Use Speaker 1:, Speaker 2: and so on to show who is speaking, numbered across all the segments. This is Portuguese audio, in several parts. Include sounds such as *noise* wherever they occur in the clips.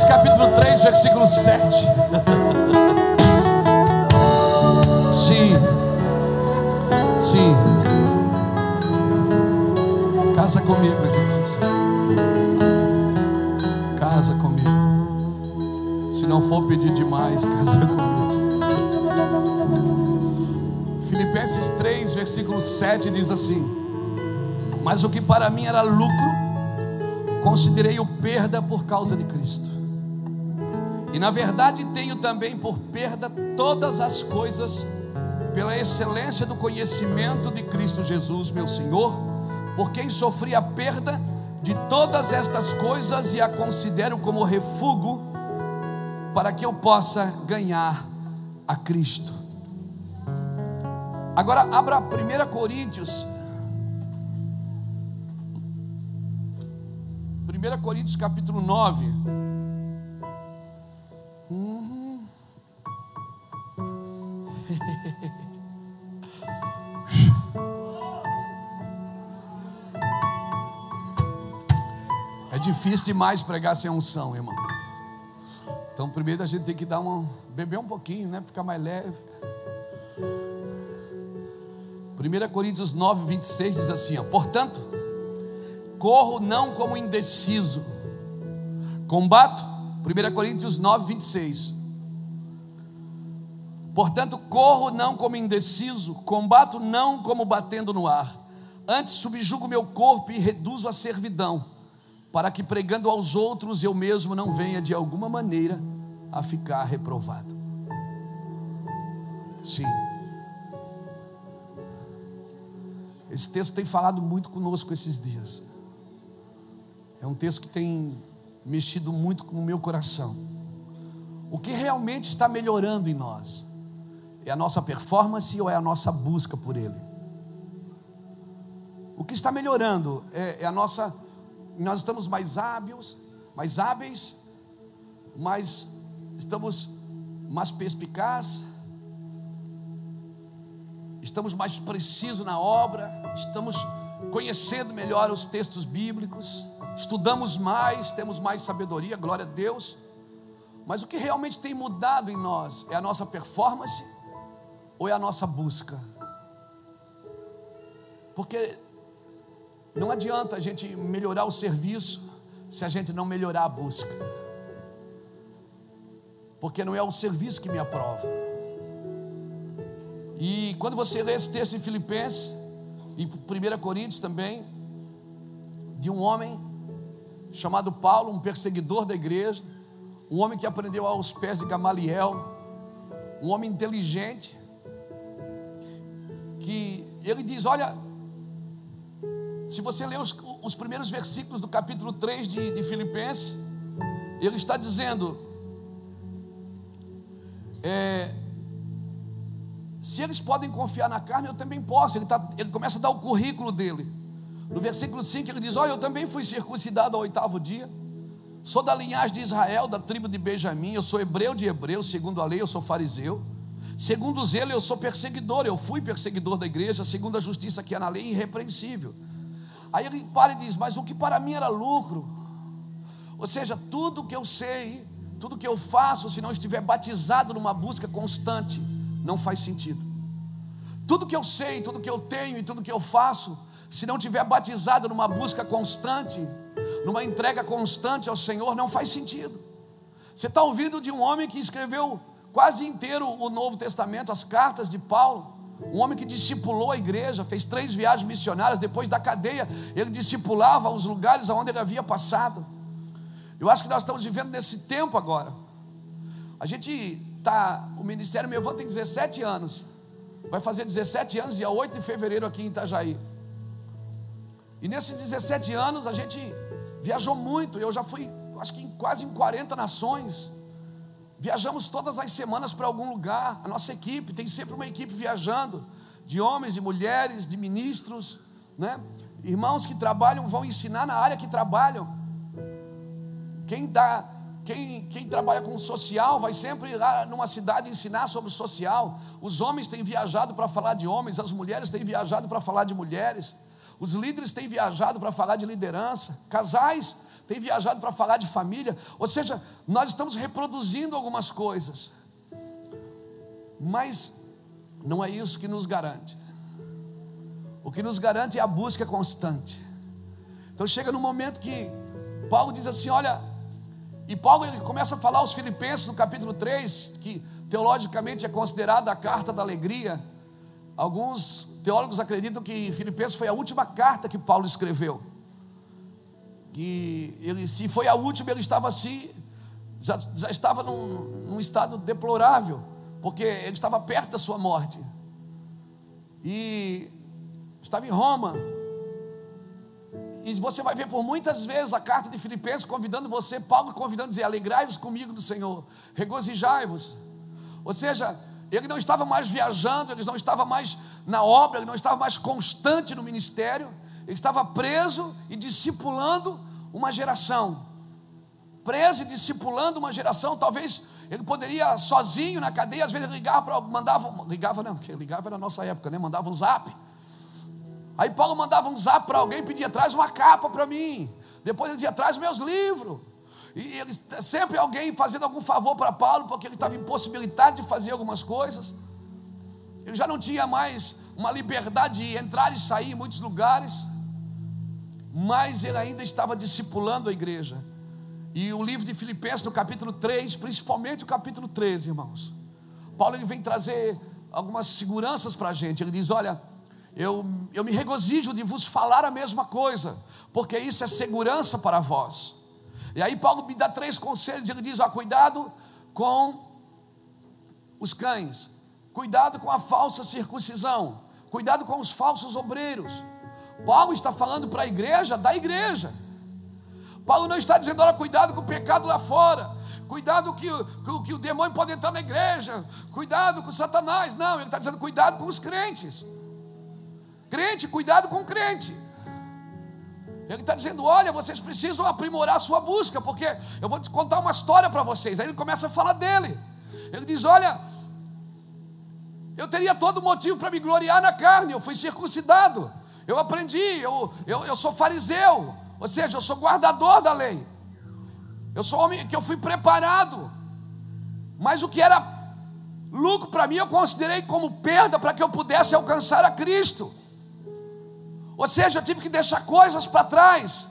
Speaker 1: Filipenses capítulo 3, versículo 7. *laughs* Sim. Sim. Casa comigo, Jesus. Casa comigo. Se não for pedir demais, *laughs* casa comigo. Filipenses 3, versículo 7 diz assim: Mas o que para mim era lucro, considerei o perda por causa de Cristo. E na verdade tenho também por perda todas as coisas pela excelência do conhecimento de Cristo Jesus, meu Senhor, por quem sofri a perda de todas estas coisas e a considero como refúgio para que eu possa ganhar a Cristo. Agora abra 1 Coríntios 1 Coríntios capítulo 9. Difícil demais pregar sem unção, irmão. Então, primeiro a gente tem que dar uma beber um pouquinho, né, ficar mais leve. 1 Coríntios 9, 26 diz assim: ó, portanto, corro não como indeciso, combato, 1 Coríntios 9, 26. Portanto, corro não como indeciso, combato não como batendo no ar, antes subjugo meu corpo e reduzo a servidão, para que pregando aos outros eu mesmo não venha de alguma maneira a ficar reprovado. Sim. Esse texto tem falado muito conosco esses dias. É um texto que tem mexido muito com o meu coração. O que realmente está melhorando em nós? É a nossa performance ou é a nossa busca por Ele? O que está melhorando é, é a nossa. Nós estamos mais hábeis, mais hábeis, mais estamos mais perspicazes, estamos mais precisos na obra, estamos conhecendo melhor os textos bíblicos estudamos mais, temos mais sabedoria, glória a Deus. Mas o que realmente tem mudado em nós é a nossa performance ou é a nossa busca? Porque não adianta a gente melhorar o serviço se a gente não melhorar a busca. Porque não é o serviço que me aprova. E quando você lê esse texto em Filipenses, e 1 Coríntios também, de um homem chamado Paulo, um perseguidor da igreja, um homem que aprendeu aos pés de Gamaliel, um homem inteligente, que ele diz: Olha, se você ler os, os primeiros versículos do capítulo 3 de, de Filipenses, ele está dizendo: é, se eles podem confiar na carne, eu também posso. Ele, tá, ele começa a dar o currículo dele. No versículo 5 ele diz: Olha, eu também fui circuncidado ao oitavo dia. Sou da linhagem de Israel, da tribo de Benjamim. Eu sou hebreu de hebreus, segundo a lei, eu sou fariseu. Segundo o zelo, eu sou perseguidor. Eu fui perseguidor da igreja, segundo a justiça que é na lei, irrepreensível. Aí ele para e diz: Mas o que para mim era lucro, ou seja, tudo que eu sei, tudo que eu faço, se não estiver batizado numa busca constante, não faz sentido. Tudo que eu sei, tudo que eu tenho e tudo que eu faço, se não tiver batizado numa busca constante, numa entrega constante ao Senhor, não faz sentido. Você está ouvindo de um homem que escreveu quase inteiro o Novo Testamento, as cartas de Paulo, um homem que discipulou a igreja, fez três viagens missionárias, depois da cadeia, ele discipulava os lugares aonde ele havia passado. Eu acho que nós estamos vivendo nesse tempo agora. A gente está, o Ministério Meu Avô tem 17 anos, vai fazer 17 anos, dia 8 de fevereiro aqui em Itajaí. E nesses 17 anos a gente viajou muito. Eu já fui, acho que em, quase em 40 nações. Viajamos todas as semanas para algum lugar. A nossa equipe tem sempre uma equipe viajando, de homens e mulheres, de ministros, né? Irmãos que trabalham vão ensinar na área que trabalham. Quem dá, quem, quem trabalha com social vai sempre lá numa cidade ensinar sobre social. Os homens têm viajado para falar de homens, as mulheres têm viajado para falar de mulheres. Os líderes têm viajado para falar de liderança, casais tem viajado para falar de família. Ou seja, nós estamos reproduzindo algumas coisas, mas não é isso que nos garante. O que nos garante é a busca constante. Então chega no momento que Paulo diz assim: olha, e Paulo ele começa a falar aos Filipenses no capítulo 3, que teologicamente é considerada a carta da alegria. Alguns teólogos acreditam que Filipenses foi a última carta que Paulo escreveu. Que ele, se foi a última, ele estava assim, já, já estava num, num estado deplorável, porque ele estava perto da sua morte. E estava em Roma, e você vai ver por muitas vezes a carta de Filipenses convidando você, Paulo convidando dizer: alegrai-vos comigo do Senhor, regozijai-vos. Ou seja, ele não estava mais viajando, ele não estava mais na obra, ele não estava mais constante no ministério, ele estava preso e discipulando uma geração. Preso e discipulando uma geração, talvez ele poderia sozinho na cadeia, às vezes ligava para mandava, ligava não, porque ligava na nossa época, né? Mandava um zap Aí Paulo mandava um zap para alguém, pedia, traz uma capa para mim. Depois ele dizia, traz meus livros. E ele, sempre alguém fazendo algum favor para Paulo, porque ele estava impossibilitado de fazer algumas coisas. Ele já não tinha mais uma liberdade de entrar e sair em muitos lugares. Mas ele ainda estava discipulando a igreja. E o livro de Filipenses, no capítulo 3, principalmente o capítulo 13, irmãos. Paulo ele vem trazer algumas seguranças para a gente. Ele diz: olha eu, eu me regozijo de vos falar a mesma coisa, porque isso é segurança para vós. E aí Paulo me dá três conselhos, ele diz: ó, cuidado com os cães, cuidado com a falsa circuncisão, cuidado com os falsos obreiros. Paulo está falando para a igreja da igreja. Paulo não está dizendo, olha, cuidado com o pecado lá fora, cuidado que, que, que o demônio pode entrar na igreja, cuidado com Satanás. Não, ele está dizendo, cuidado com os crentes. Crente, cuidado com crente. Ele está dizendo: olha, vocês precisam aprimorar a sua busca, porque eu vou te contar uma história para vocês. Aí ele começa a falar dele. Ele diz: olha, eu teria todo motivo para me gloriar na carne, eu fui circuncidado, eu aprendi, eu, eu, eu sou fariseu, ou seja, eu sou guardador da lei, eu sou homem que eu fui preparado, mas o que era lucro para mim eu considerei como perda para que eu pudesse alcançar a Cristo. Ou seja, eu tive que deixar coisas para trás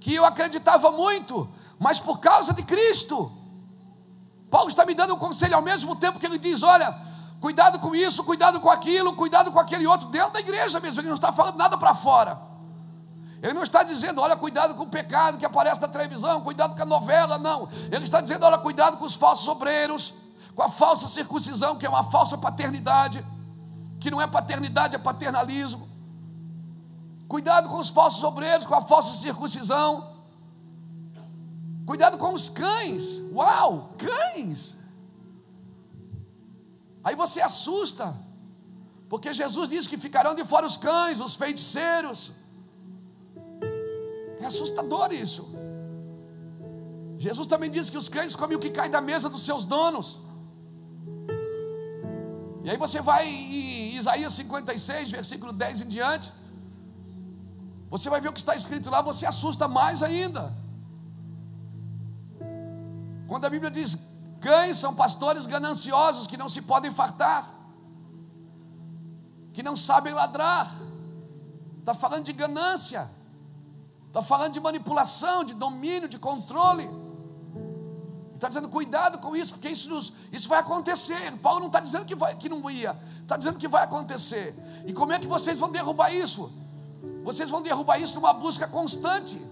Speaker 1: que eu acreditava muito, mas por causa de Cristo. Paulo está me dando um conselho ao mesmo tempo que ele diz: olha, cuidado com isso, cuidado com aquilo, cuidado com aquele outro, dentro da igreja mesmo, ele não está falando nada para fora. Ele não está dizendo, olha, cuidado com o pecado que aparece na televisão, cuidado com a novela, não. Ele está dizendo, olha, cuidado com os falsos obreiros, com a falsa circuncisão, que é uma falsa paternidade, que não é paternidade, é paternalismo. Cuidado com os falsos obreiros, com a falsa circuncisão. Cuidado com os cães. Uau, cães. Aí você assusta, porque Jesus disse que ficarão de fora os cães, os feiticeiros. É assustador isso. Jesus também disse que os cães comem o que cai da mesa dos seus donos. E aí você vai em Isaías 56, versículo 10 em diante. Você vai ver o que está escrito lá, você assusta mais ainda. Quando a Bíblia diz: cães são pastores gananciosos que não se podem fartar, que não sabem ladrar, está falando de ganância, está falando de manipulação, de domínio, de controle. Está dizendo cuidado com isso, porque isso, nos, isso vai acontecer. Paulo não está dizendo que, vai, que não ia, está dizendo que vai acontecer. E como é que vocês vão derrubar isso? Vocês vão derrubar isso numa busca constante,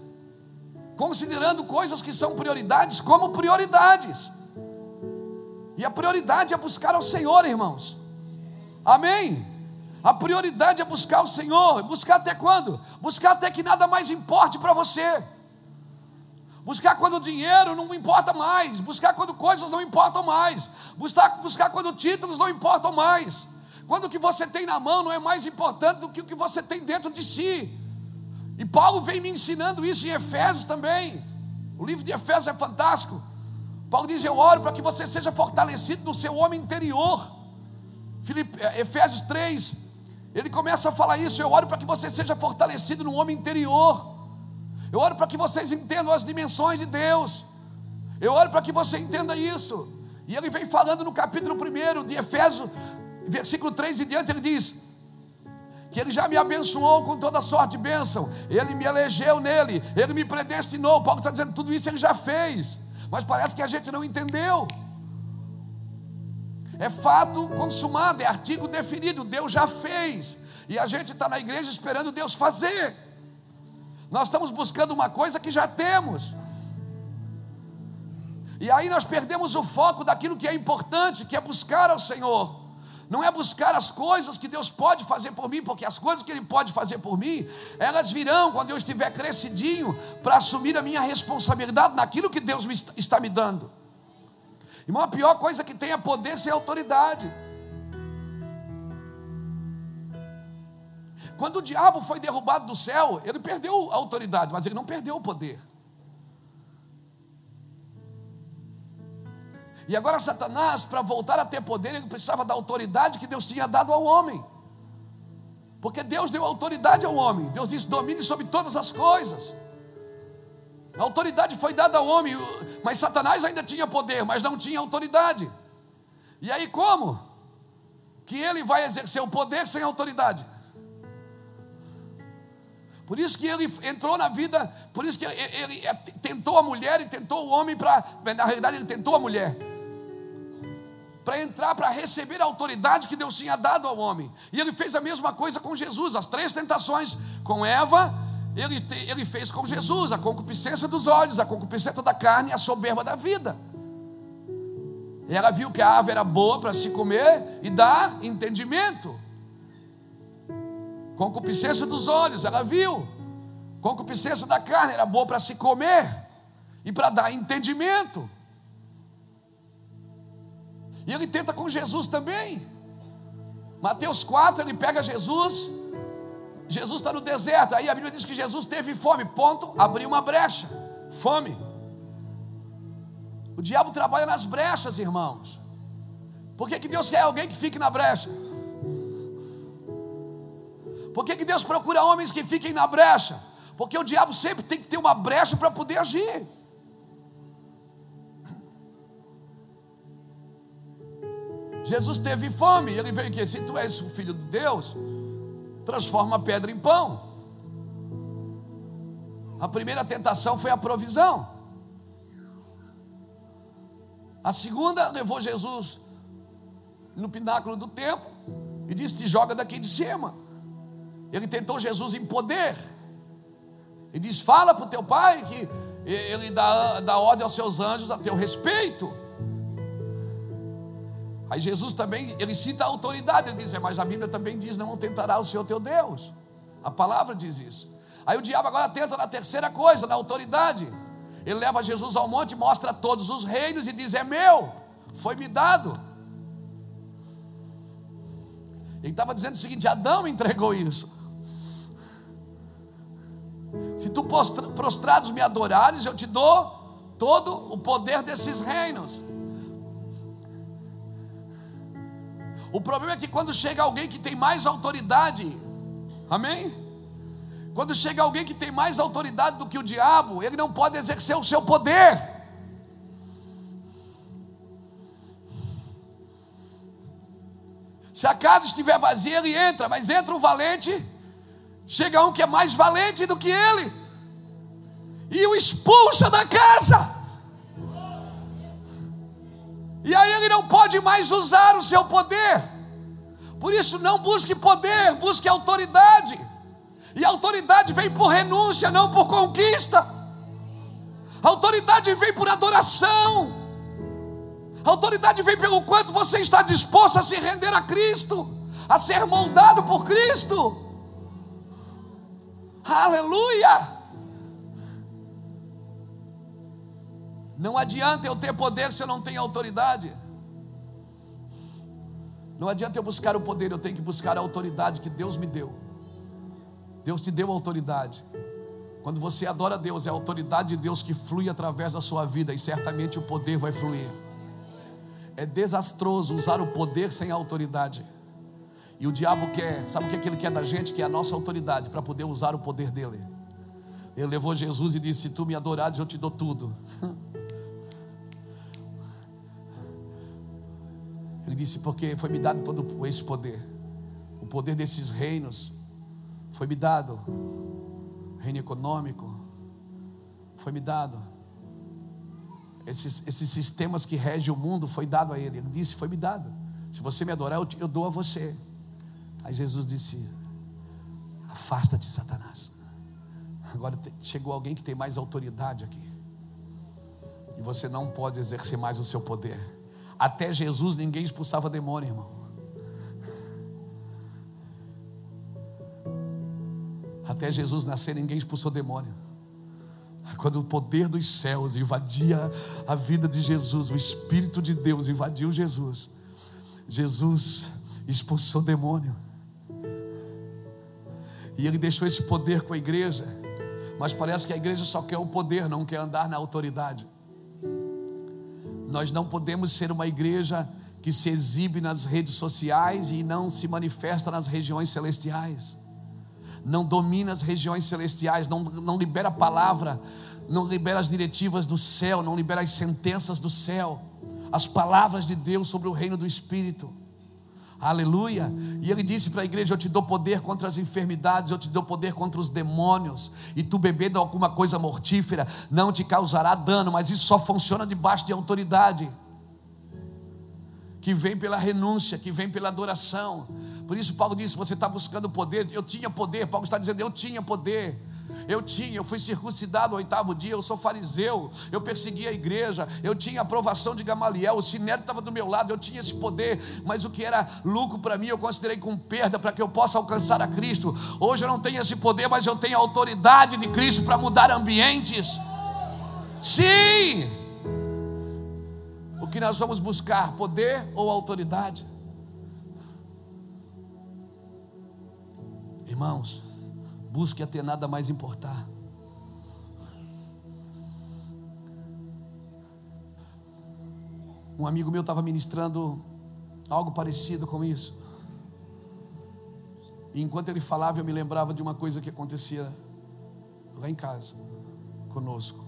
Speaker 1: considerando coisas que são prioridades como prioridades. E a prioridade é buscar ao Senhor, irmãos. Amém? A prioridade é buscar o Senhor. Buscar até quando? Buscar até que nada mais importe para você. Buscar quando o dinheiro não importa mais. Buscar quando coisas não importam mais. Buscar, buscar quando títulos não importam mais. Quando o que você tem na mão não é mais importante do que o que você tem dentro de si. E Paulo vem me ensinando isso em Efésios também. O livro de Efésios é fantástico. Paulo diz: Eu oro para que você seja fortalecido no seu homem interior. Filipe, eh, Efésios 3, ele começa a falar isso. Eu oro para que você seja fortalecido no homem interior. Eu oro para que vocês entendam as dimensões de Deus. Eu oro para que você entenda isso. E ele vem falando no capítulo 1 de Efésios, versículo 3 e diante, ele diz: que Ele já me abençoou com toda sorte de bênção, Ele me elegeu nele, Ele me predestinou. Paulo está dizendo tudo isso Ele já fez, mas parece que a gente não entendeu. É fato consumado, é artigo definido, Deus já fez, e a gente está na igreja esperando Deus fazer. Nós estamos buscando uma coisa que já temos. E aí nós perdemos o foco daquilo que é importante, que é buscar ao Senhor. Não é buscar as coisas que Deus pode fazer por mim, porque as coisas que Ele pode fazer por mim, elas virão quando eu estiver crescidinho para assumir a minha responsabilidade naquilo que Deus me está me dando. Irmão, a pior coisa que tem é poder sem autoridade. Quando o diabo foi derrubado do céu, ele perdeu a autoridade, mas ele não perdeu o poder. E agora Satanás, para voltar a ter poder, ele precisava da autoridade que Deus tinha dado ao homem. Porque Deus deu autoridade ao homem. Deus disse: domine sobre todas as coisas. A autoridade foi dada ao homem, mas Satanás ainda tinha poder, mas não tinha autoridade. E aí como? Que ele vai exercer o poder sem autoridade. Por isso que ele entrou na vida, por isso que ele, ele tentou a mulher e tentou o homem para. Na realidade, ele tentou a mulher para entrar, para receber a autoridade que Deus tinha dado ao homem. E ele fez a mesma coisa com Jesus, as três tentações com Eva, ele, ele fez com Jesus, a concupiscência dos olhos, a concupiscência da carne e a soberba da vida. Ela viu que a ave era boa para se comer e dar entendimento. Concupiscência dos olhos, ela viu. Concupiscência da carne era boa para se comer e para dar entendimento. E ele tenta com Jesus também. Mateus 4, ele pega Jesus. Jesus está no deserto. Aí a Bíblia diz que Jesus teve fome. Ponto, abriu uma brecha. Fome. O diabo trabalha nas brechas, irmãos. Por que, que Deus quer alguém que fique na brecha? Por que, que Deus procura homens que fiquem na brecha? Porque o diabo sempre tem que ter uma brecha para poder agir. Jesus teve fome, ele veio aqui, se tu és o filho de Deus, transforma a pedra em pão. A primeira tentação foi a provisão. A segunda levou Jesus no pináculo do templo e disse: Te joga daqui de cima. Ele tentou Jesus em poder. E diz: Fala para o teu pai que ele dá, dá ordem aos seus anjos a teu respeito. Aí Jesus também, ele cita a autoridade, ele diz, é, mas a Bíblia também diz, não tentará o Senhor teu Deus. A palavra diz isso. Aí o diabo agora tenta na terceira coisa, na autoridade. Ele leva Jesus ao monte, mostra todos os reinos e diz, é meu, foi me dado. Ele estava dizendo o seguinte: Adão entregou isso. Se tu prostrados me adorares, eu te dou todo o poder desses reinos. O problema é que quando chega alguém que tem mais autoridade, amém? Quando chega alguém que tem mais autoridade do que o diabo, ele não pode exercer o seu poder. Se a casa estiver vazia, ele entra, mas entra um valente, chega um que é mais valente do que ele, e o expulsa da casa. E aí ele não pode mais usar o seu poder. Por isso, não busque poder, busque autoridade. E autoridade vem por renúncia, não por conquista. Autoridade vem por adoração. Autoridade vem pelo quanto você está disposto a se render a Cristo, a ser moldado por Cristo. Aleluia! Não adianta eu ter poder se eu não tenho autoridade. Não adianta eu buscar o poder, eu tenho que buscar a autoridade que Deus me deu. Deus te deu autoridade. Quando você adora a Deus, é a autoridade de Deus que flui através da sua vida e certamente o poder vai fluir. É desastroso usar o poder sem autoridade. E o diabo quer, sabe o que, é que ele quer da gente? Que é a nossa autoridade para poder usar o poder dele. Ele levou Jesus e disse: Se tu me adorares, eu te dou tudo. *laughs* Ele disse: Porque foi me dado todo esse poder. O poder desses reinos foi me dado. Reino econômico foi me dado. Esses, esses sistemas que regem o mundo foi dado a ele. Ele disse: Foi me dado. Se você me adorar, eu, te, eu dou a você. Aí Jesus disse: Afasta-te, Satanás. Agora chegou alguém que tem mais autoridade aqui. E você não pode exercer mais o seu poder. Até Jesus ninguém expulsava demônio, irmão. Até Jesus nascer ninguém expulsou demônio. Quando o poder dos céus invadia a vida de Jesus, o Espírito de Deus invadiu Jesus. Jesus expulsou demônio. E ele deixou esse poder com a igreja. Mas parece que a igreja só quer o poder, não quer andar na autoridade. Nós não podemos ser uma igreja que se exibe nas redes sociais e não se manifesta nas regiões celestiais. Não domina as regiões celestiais, não, não libera a palavra, não libera as diretivas do céu, não libera as sentenças do céu, as palavras de Deus sobre o reino do Espírito. Aleluia. E ele disse para a igreja: Eu te dou poder contra as enfermidades, eu te dou poder contra os demônios. E tu bebendo alguma coisa mortífera não te causará dano, mas isso só funciona debaixo de autoridade que vem pela renúncia, que vem pela adoração. Por isso, Paulo disse: Você está buscando poder. Eu tinha poder. Paulo está dizendo: Eu tinha poder. Eu tinha, eu fui circuncidado no oitavo dia, eu sou fariseu, eu persegui a igreja, eu tinha aprovação de Gamaliel, o sinédrio estava do meu lado, eu tinha esse poder, mas o que era lucro para mim eu considerei como perda para que eu possa alcançar a Cristo. Hoje eu não tenho esse poder, mas eu tenho a autoridade de Cristo para mudar ambientes. Sim! O que nós vamos buscar, poder ou autoridade? Irmãos, busque a ter nada mais importar. Um amigo meu estava ministrando algo parecido com isso. E enquanto ele falava, eu me lembrava de uma coisa que acontecia lá em casa, conosco.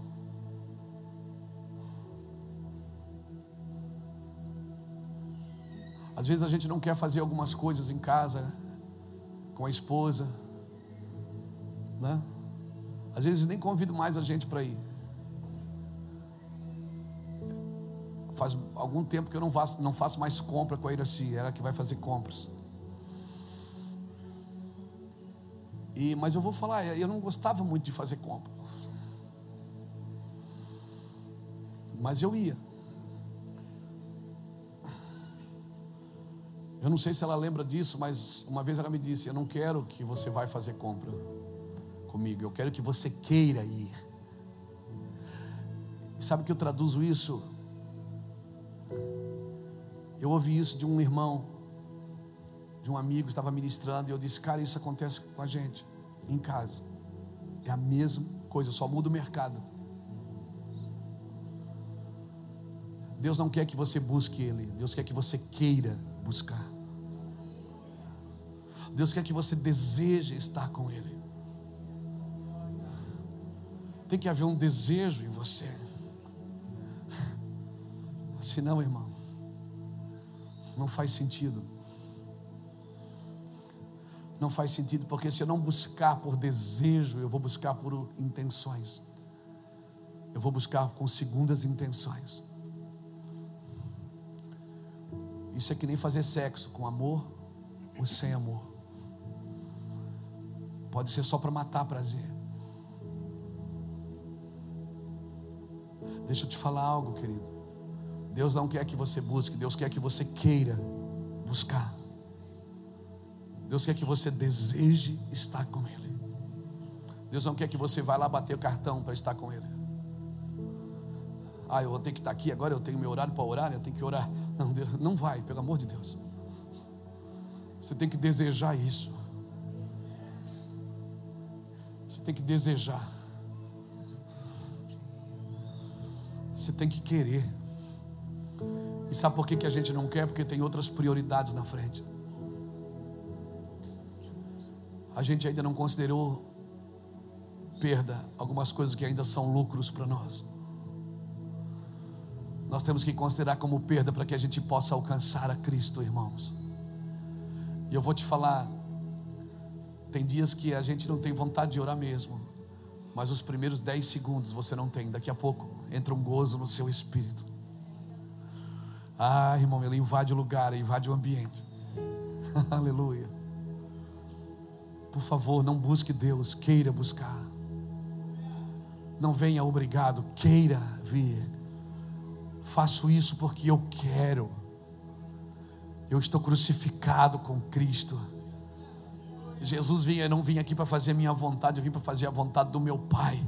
Speaker 1: Às vezes a gente não quer fazer algumas coisas em casa, com a esposa, né? Às vezes nem convido mais a gente para ir. Faz algum tempo que eu não faço, não faço mais compra com a Iraci, ela que vai fazer compras. E, mas eu vou falar, eu não gostava muito de fazer compra. Mas eu ia. Eu não sei se ela lembra disso, mas uma vez ela me disse: Eu não quero que você vá fazer compra comigo, eu quero que você queira ir. Sabe que eu traduzo isso? Eu ouvi isso de um irmão, de um amigo estava ministrando, e eu disse: Cara, isso acontece com a gente, em casa. É a mesma coisa, só muda o mercado. Deus não quer que você busque Ele, Deus quer que você queira buscar. Deus quer que você deseje estar com Ele. Tem que haver um desejo em você. Senão, irmão, não faz sentido. Não faz sentido, porque se eu não buscar por desejo, eu vou buscar por intenções. Eu vou buscar com segundas intenções. Isso é que nem fazer sexo com amor ou sem amor. Pode ser só para matar prazer. Deixa eu te falar algo, querido. Deus não quer que você busque, Deus quer que você queira buscar. Deus quer que você deseje estar com Ele. Deus não quer que você vá lá bater o cartão para estar com Ele. Ah, eu vou ter que estar aqui agora, eu tenho meu horário para orar, eu tenho que orar. Não, Deus, não vai, pelo amor de Deus. Você tem que desejar isso. Você tem que desejar. Você tem que querer. E sabe por que, que a gente não quer? Porque tem outras prioridades na frente. A gente ainda não considerou perda algumas coisas que ainda são lucros para nós. Nós temos que considerar como perda para que a gente possa alcançar a Cristo, irmãos. E eu vou te falar, tem dias que a gente não tem vontade de orar mesmo, mas os primeiros 10 segundos você não tem, daqui a pouco entra um gozo no seu espírito. Ah, irmão, ele invade o lugar, invade o ambiente. *laughs* Aleluia. Por favor, não busque Deus, queira buscar. Não venha obrigado, queira vir. Faço isso porque eu quero. Eu estou crucificado com Cristo. Jesus vinha, não vim aqui para fazer a minha vontade, eu vim para fazer a vontade do meu Pai.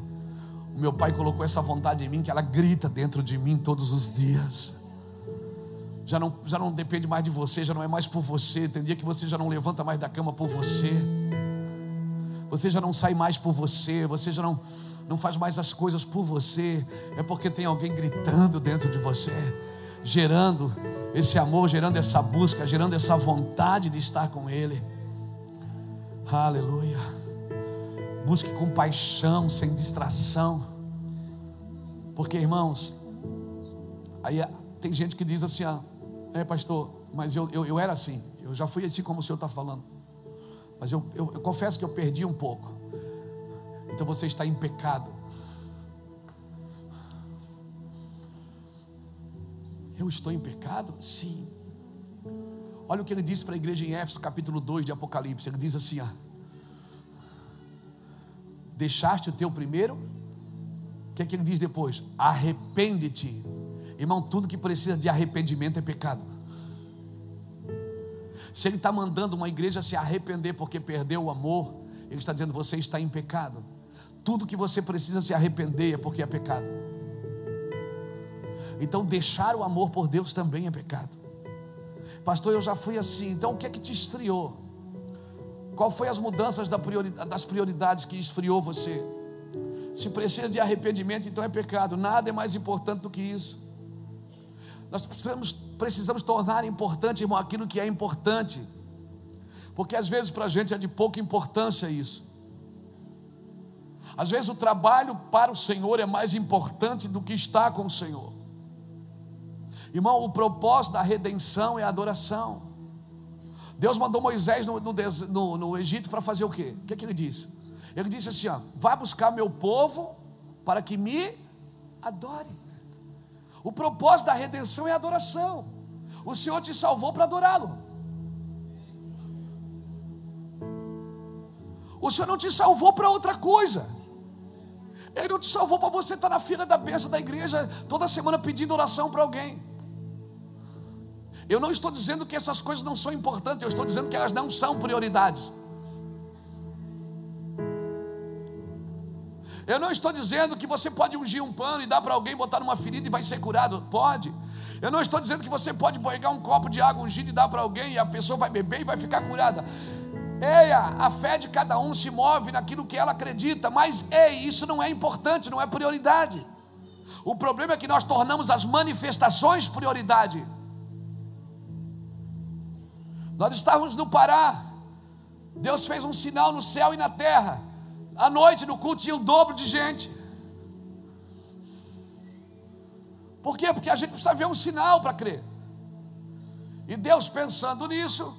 Speaker 1: O meu Pai colocou essa vontade em mim que ela grita dentro de mim todos os dias. Já não, já não depende mais de você, já não é mais por você. Tem dia que você já não levanta mais da cama por você. Você já não sai mais por você, você já não não faz mais as coisas por você, é porque tem alguém gritando dentro de você, gerando esse amor, gerando essa busca, gerando essa vontade de estar com Ele. Aleluia. Busque com paixão, sem distração. Porque, irmãos, aí tem gente que diz assim: ah, é pastor, mas eu, eu, eu era assim, eu já fui assim como o senhor está falando. Mas eu, eu, eu confesso que eu perdi um pouco. Então você está em pecado. Eu estou em pecado? Sim. Olha o que ele disse para a igreja em Éfeso, capítulo 2 de Apocalipse. Ele diz assim: ó, Deixaste o teu primeiro? O que é que ele diz depois? Arrepende-te. Irmão, tudo que precisa de arrependimento é pecado. Se ele está mandando uma igreja se arrepender porque perdeu o amor, ele está dizendo: você está em pecado. Tudo que você precisa se arrepender é porque é pecado. Então, deixar o amor por Deus também é pecado. Pastor, eu já fui assim. Então, o que é que te esfriou? Qual foi as mudanças das prioridades que esfriou você? Se precisa de arrependimento, então é pecado. Nada é mais importante do que isso. Nós precisamos, precisamos tornar importante, irmão, aquilo que é importante. Porque às vezes para a gente é de pouca importância isso. Às vezes o trabalho para o Senhor é mais importante do que estar com o Senhor. Irmão, o propósito da redenção é a adoração. Deus mandou Moisés no, no, no Egito para fazer o quê? O que, é que ele disse? Ele disse assim: ó, vai buscar meu povo para que me adore. O propósito da redenção é adoração. O Senhor te salvou para adorá-lo. O Senhor não te salvou para outra coisa. Ele não te salvou para você estar na fila da benção da igreja toda semana pedindo oração para alguém. Eu não estou dizendo que essas coisas não são importantes, eu estou dizendo que elas não são prioridades. Eu não estou dizendo que você pode ungir um pano e dar para alguém, botar numa ferida e vai ser curado. Pode. Eu não estou dizendo que você pode pegar um copo de água ungida e dar para alguém e a pessoa vai beber e vai ficar curada. Eia, a fé de cada um se move naquilo que ela acredita, mas ei, isso não é importante, não é prioridade. O problema é que nós tornamos as manifestações prioridade. Nós estávamos no Pará, Deus fez um sinal no céu e na terra. À noite no culto tinha o dobro de gente. Por quê? Porque a gente precisa ver um sinal para crer. E Deus pensando nisso,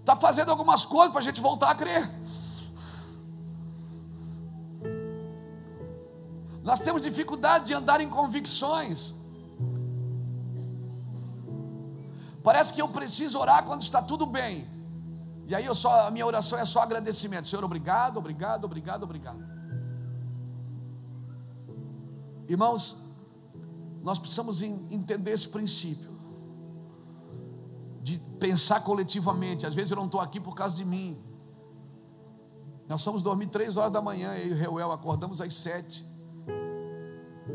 Speaker 1: está fazendo algumas coisas para a gente voltar a crer. Nós temos dificuldade de andar em convicções. Parece que eu preciso orar quando está tudo bem. E aí eu só, a minha oração é só agradecimento. Senhor, obrigado, obrigado, obrigado, obrigado. Irmãos, nós precisamos entender esse princípio de pensar coletivamente. Às vezes eu não estou aqui por causa de mim. Nós fomos dormir três horas da manhã, eu e o Reuel acordamos às sete.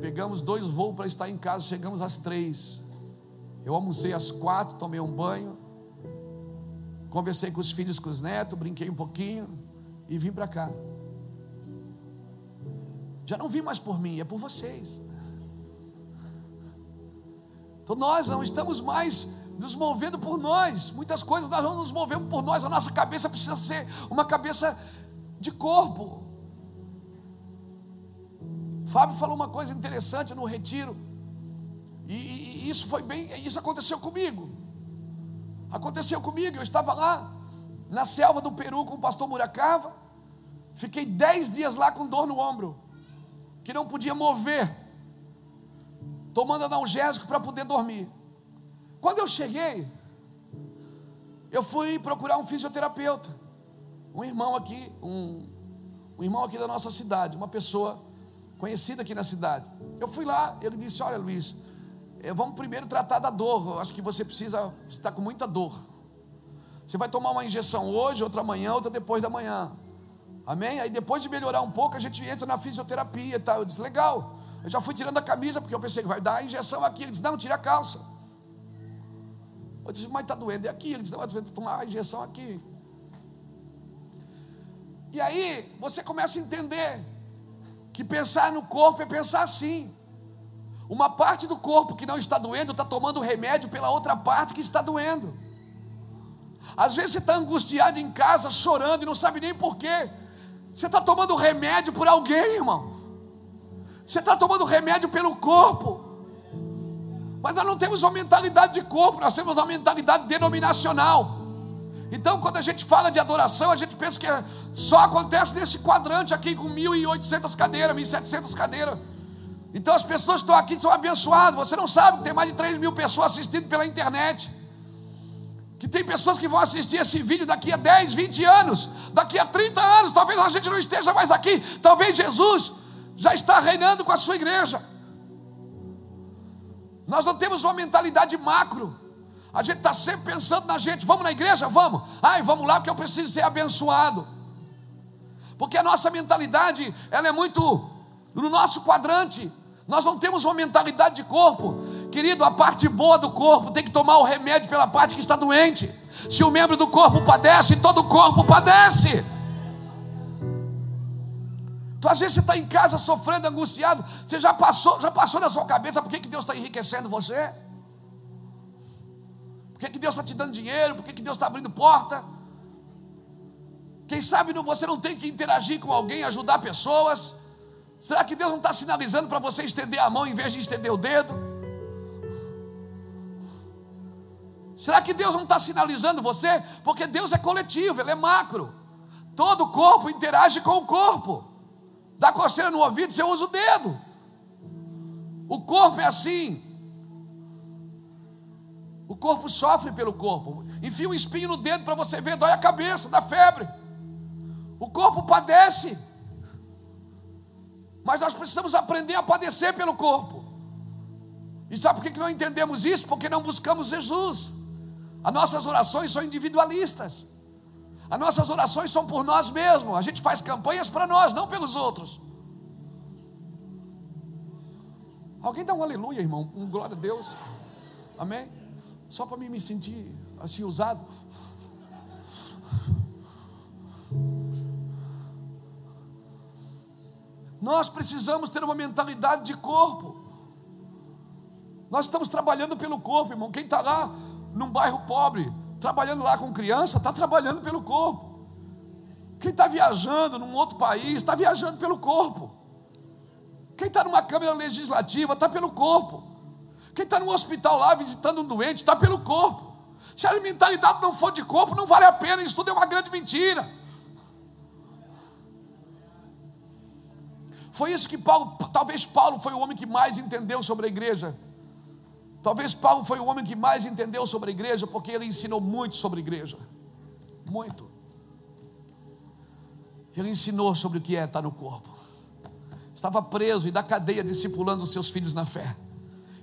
Speaker 1: Pegamos dois voos para estar em casa, chegamos às três. Eu almocei às quatro, tomei um banho, conversei com os filhos, com os netos, brinquei um pouquinho e vim para cá. Já não vim mais por mim, é por vocês. Então nós não estamos mais nos movendo por nós. Muitas coisas nós não nos movemos por nós. A nossa cabeça precisa ser uma cabeça de corpo. Fábio falou uma coisa interessante no retiro. E, e, isso foi bem, isso aconteceu comigo. Aconteceu comigo, eu estava lá na selva do Peru com o pastor Muracava. Fiquei dez dias lá com dor no ombro, que não podia mover, tomando analgésico para poder dormir. Quando eu cheguei, eu fui procurar um fisioterapeuta, um irmão aqui, um, um irmão aqui da nossa cidade, uma pessoa conhecida aqui na cidade. Eu fui lá, ele disse: Olha, Luiz, vamos primeiro tratar da dor. Eu acho que você precisa, você está com muita dor. Você vai tomar uma injeção hoje, outra amanhã, outra depois da manhã. Amém? Aí depois de melhorar um pouco, a gente entra na fisioterapia e tal. Eu disse, legal. Eu já fui tirando a camisa, porque eu pensei que vai dar a injeção aqui. Ele disse, não, tira a calça. Eu disse, mas está doendo. É aqui. Ele disse, não, vai tomar a injeção aqui. E aí, você começa a entender que pensar no corpo é pensar assim. Uma parte do corpo que não está doendo está tomando remédio pela outra parte que está doendo. Às vezes você está angustiado em casa, chorando e não sabe nem porquê. Você está tomando remédio por alguém, irmão. Você está tomando remédio pelo corpo. Mas nós não temos uma mentalidade de corpo, nós temos uma mentalidade denominacional. Então, quando a gente fala de adoração, a gente pensa que só acontece nesse quadrante aqui com 1.800 cadeiras, 1.700 cadeiras. Então, as pessoas que estão aqui são abençoadas. Você não sabe que tem mais de 3 mil pessoas assistindo pela internet. Que tem pessoas que vão assistir esse vídeo daqui a 10, 20 anos, daqui a 30 anos. Talvez a gente não esteja mais aqui. Talvez Jesus já está reinando com a sua igreja. Nós não temos uma mentalidade macro. A gente está sempre pensando na gente. Vamos na igreja? Vamos. Ai, vamos lá porque eu preciso ser abençoado. Porque a nossa mentalidade, ela é muito no nosso quadrante. Nós não temos uma mentalidade de corpo. Querido, a parte boa do corpo tem que tomar o remédio pela parte que está doente. Se o membro do corpo padece, todo o corpo padece. Então, às vezes você está em casa sofrendo, angustiado. Você já passou, já passou na sua cabeça por que, que Deus está enriquecendo você? Por que, que Deus está te dando dinheiro? Por que, que Deus está abrindo porta? Quem sabe você não tem que interagir com alguém, ajudar pessoas. Será que Deus não está sinalizando para você estender a mão em vez de estender o dedo? Será que Deus não está sinalizando você? Porque Deus é coletivo, Ele é macro. Todo o corpo interage com o corpo. Dá coceira no ouvido, você usa o dedo. O corpo é assim. O corpo sofre pelo corpo. Enfia um espinho no dedo para você ver, dói a cabeça, dá febre. O corpo padece. Mas nós precisamos aprender a padecer pelo corpo. E sabe por que não entendemos isso? Porque não buscamos Jesus. As nossas orações são individualistas. As nossas orações são por nós mesmos. A gente faz campanhas para nós, não pelos outros. Alguém dá um aleluia, irmão. Um glória a Deus. Amém? Só para mim me sentir assim usado. Nós precisamos ter uma mentalidade de corpo. Nós estamos trabalhando pelo corpo, irmão. Quem está lá num bairro pobre, trabalhando lá com criança, está trabalhando pelo corpo. Quem está viajando num outro país, está viajando pelo corpo. Quem está numa Câmara Legislativa, está pelo corpo. Quem está no hospital lá visitando um doente, está pelo corpo. Se a mentalidade não for de corpo, não vale a pena, isso tudo é uma grande mentira. Foi isso que Paulo, talvez Paulo foi o homem que mais entendeu sobre a igreja. Talvez Paulo foi o homem que mais entendeu sobre a igreja, porque ele ensinou muito sobre a igreja. Muito. Ele ensinou sobre o que é estar no corpo. Estava preso e da cadeia discipulando os seus filhos na fé.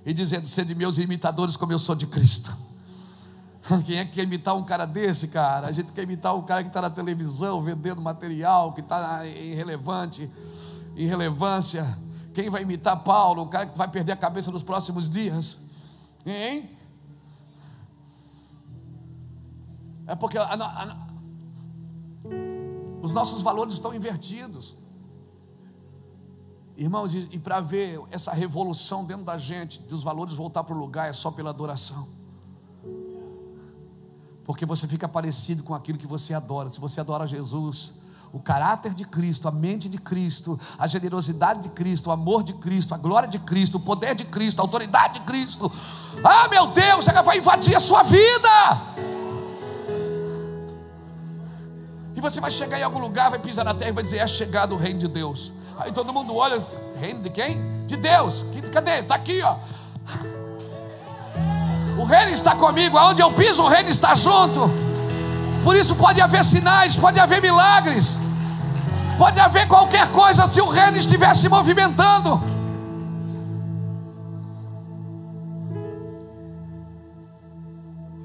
Speaker 1: E dizendo: Sede meus imitadores, como eu sou de Cristo. *laughs* Quem é que quer imitar um cara desse, cara? A gente quer imitar um cara que está na televisão vendendo material, que está irrelevante irrelevância. Quem vai imitar Paulo? O cara que vai perder a cabeça nos próximos dias. Hein? É porque a, a, os nossos valores estão invertidos. Irmãos, e, e para ver essa revolução dentro da gente, dos valores voltar para o lugar, é só pela adoração. Porque você fica parecido com aquilo que você adora. Se você adora Jesus, o caráter de Cristo, a mente de Cristo, a generosidade de Cristo, o amor de Cristo, a glória de Cristo, o poder de Cristo, a autoridade de Cristo. Ah, meu Deus, ela vai invadir a sua vida. E você vai chegar em algum lugar, vai pisar na terra e vai dizer: É chegado o reino de Deus. Aí todo mundo olha, reino de quem? De Deus. Cadê? Está aqui, ó. O reino está comigo, aonde eu piso, o reino está junto. Por isso pode haver sinais, pode haver milagres. Pode haver qualquer coisa se o reino estiver se movimentando.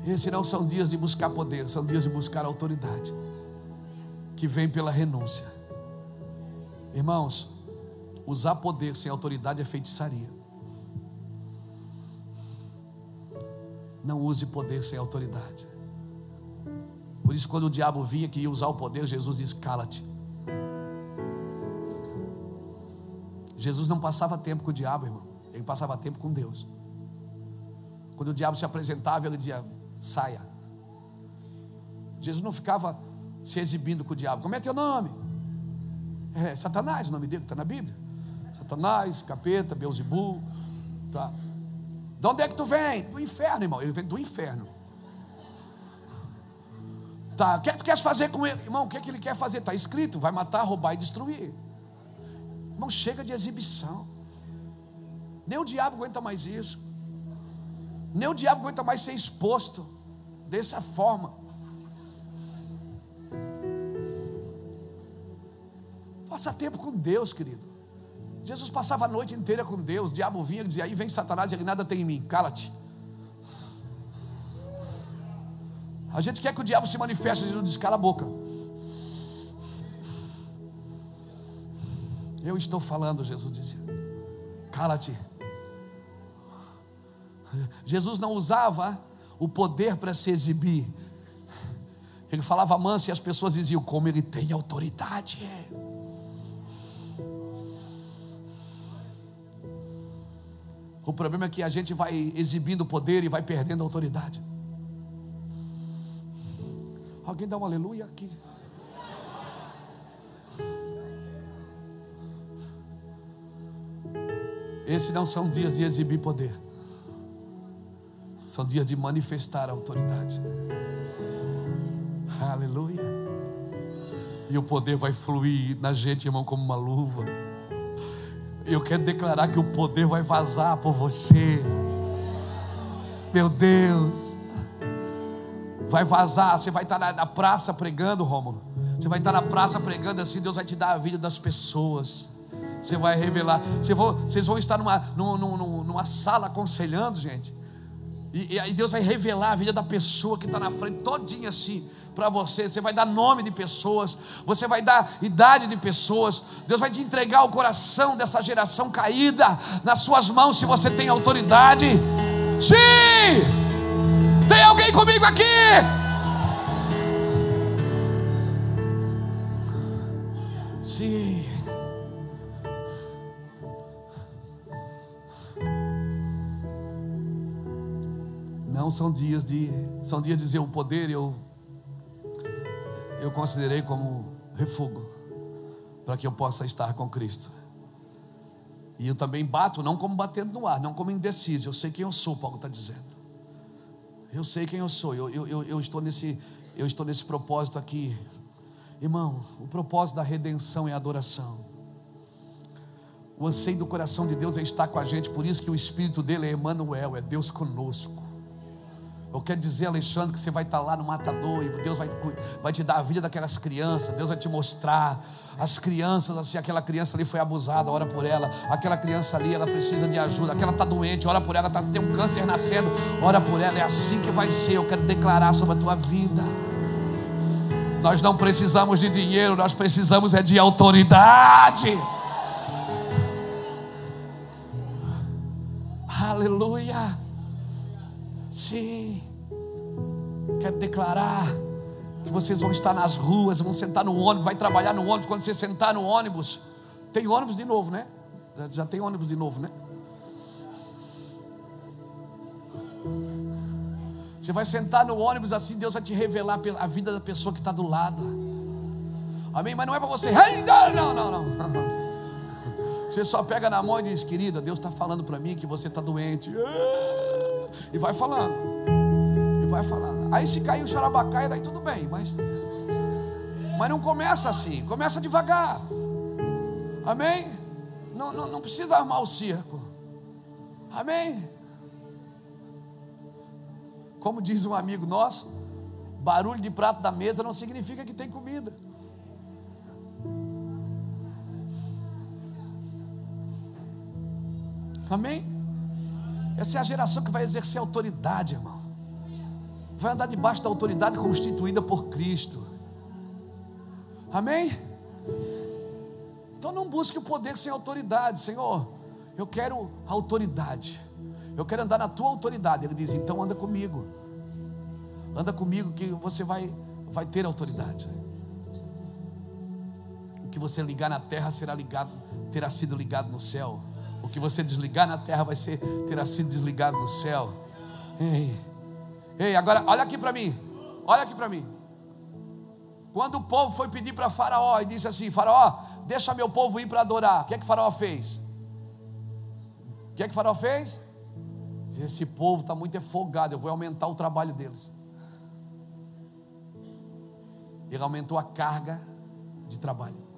Speaker 1: Esses não são dias de buscar poder, são dias de buscar autoridade, que vem pela renúncia. Irmãos, usar poder sem autoridade é feitiçaria. Não use poder sem autoridade. Por isso, quando o diabo vinha que ia usar o poder, Jesus diz: cala-te. Jesus não passava tempo com o diabo, irmão. Ele passava tempo com Deus. Quando o diabo se apresentava, ele dizia: saia. Jesus não ficava se exibindo com o diabo. Como é teu nome? É Satanás, o nome dele está na Bíblia. Satanás, capeta, Beuzebu. Tá. De onde é que tu vem? Do inferno, irmão. Ele vem do inferno. Tá. O que é que tu queres fazer com ele? Irmão, o que é que ele quer fazer? Está escrito: vai matar, roubar e destruir. Irmão, chega de exibição. Nem o diabo aguenta mais isso. Nem o diabo aguenta mais ser exposto dessa forma. Passa tempo com Deus, querido. Jesus passava a noite inteira com Deus. O diabo vinha e dizia: Aí vem Satanás ele nada tem em mim. Cala-te. A gente quer que o diabo se manifeste. Jesus diz: Cala a boca. Eu estou falando, Jesus dizia. Cala-te. Jesus não usava o poder para se exibir. Ele falava manso e as pessoas diziam: Como ele tem autoridade. O problema é que a gente vai exibindo poder e vai perdendo autoridade. Alguém dá um aleluia aqui. Esses não são dias de exibir poder, são dias de manifestar a autoridade. Aleluia. E o poder vai fluir na gente, irmão, como uma luva. Eu quero declarar que o poder vai vazar por você. Meu Deus. Vai vazar. Você vai estar na, praça pregando, Rômulo. Você vai estar na praça pregando assim. Deus vai te dar a vida das pessoas. Você vai revelar. Você vocês vão estar numa, numa, numa sala aconselhando, gente. E, e Deus vai revelar a vida da pessoa que está na frente, todinha assim, para você. Você vai dar nome de pessoas, você vai dar idade de pessoas. Deus vai te entregar o coração dessa geração caída nas suas mãos, se você tem autoridade. Sim! Tem alguém comigo aqui? Sim. Não são dias de. São dias de dizer o poder eu. Eu considerei como refúgio. Para que eu possa estar com Cristo. E eu também bato, não como batendo no ar, não como indeciso. Eu sei quem eu sou, Paulo está dizendo. Eu sei quem eu sou. Eu, eu, eu, eu, estou nesse, eu estou nesse propósito aqui. Irmão, o propósito da redenção é adoração. O anseio do coração de Deus é estar com a gente, por isso que o Espírito dele é Emmanuel, é Deus conosco. Eu quero dizer, Alexandre, que você vai estar lá no matador e Deus vai, vai te dar a vida daquelas crianças, Deus vai te mostrar. As crianças, assim, aquela criança ali foi abusada, ora por ela. Aquela criança ali, ela precisa de ajuda. Aquela está doente, ora por ela, tá, tem um câncer nascendo, ora por ela. É assim que vai ser. Eu quero declarar sobre a tua vida. Nós não precisamos de dinheiro, nós precisamos é de autoridade. Aleluia. Sim. Quero declarar que vocês vão estar nas ruas, vão sentar no ônibus, vai trabalhar no ônibus. Quando você sentar no ônibus, tem ônibus de novo, né? Já tem ônibus de novo, né? Você vai sentar no ônibus assim, Deus vai te revelar a vida da pessoa que está do lado. Amém? Mas não é para você. Não, não, não. *laughs* Você só pega na mão e diz, querida, Deus está falando para mim que você está doente. E vai falando. E vai falando. Aí se cair o xarabacaia, daí tudo bem. Mas, mas não começa assim. Começa devagar. Amém? Não, não, não precisa armar o circo. Amém? Como diz um amigo nosso, barulho de prato da mesa não significa que tem comida. Amém? Essa é a geração que vai exercer autoridade, irmão. Vai andar debaixo da autoridade constituída por Cristo. Amém? Então não busque o poder sem autoridade, Senhor. Eu quero autoridade. Eu quero andar na tua autoridade. Ele diz: então anda comigo. Anda comigo que você vai, vai ter autoridade. O que você ligar na terra será ligado, terá sido ligado no céu. Que você desligar na terra vai ser, terá sido desligado no céu. Ei, ei, agora olha aqui para mim. Olha aqui para mim. Quando o povo foi pedir para Faraó e disse assim: Faraó, deixa meu povo ir para adorar. O que é que Faraó fez? O que é que Faraó fez? Diz, esse povo está muito afogado, eu vou aumentar o trabalho deles. Ele aumentou a carga de trabalho.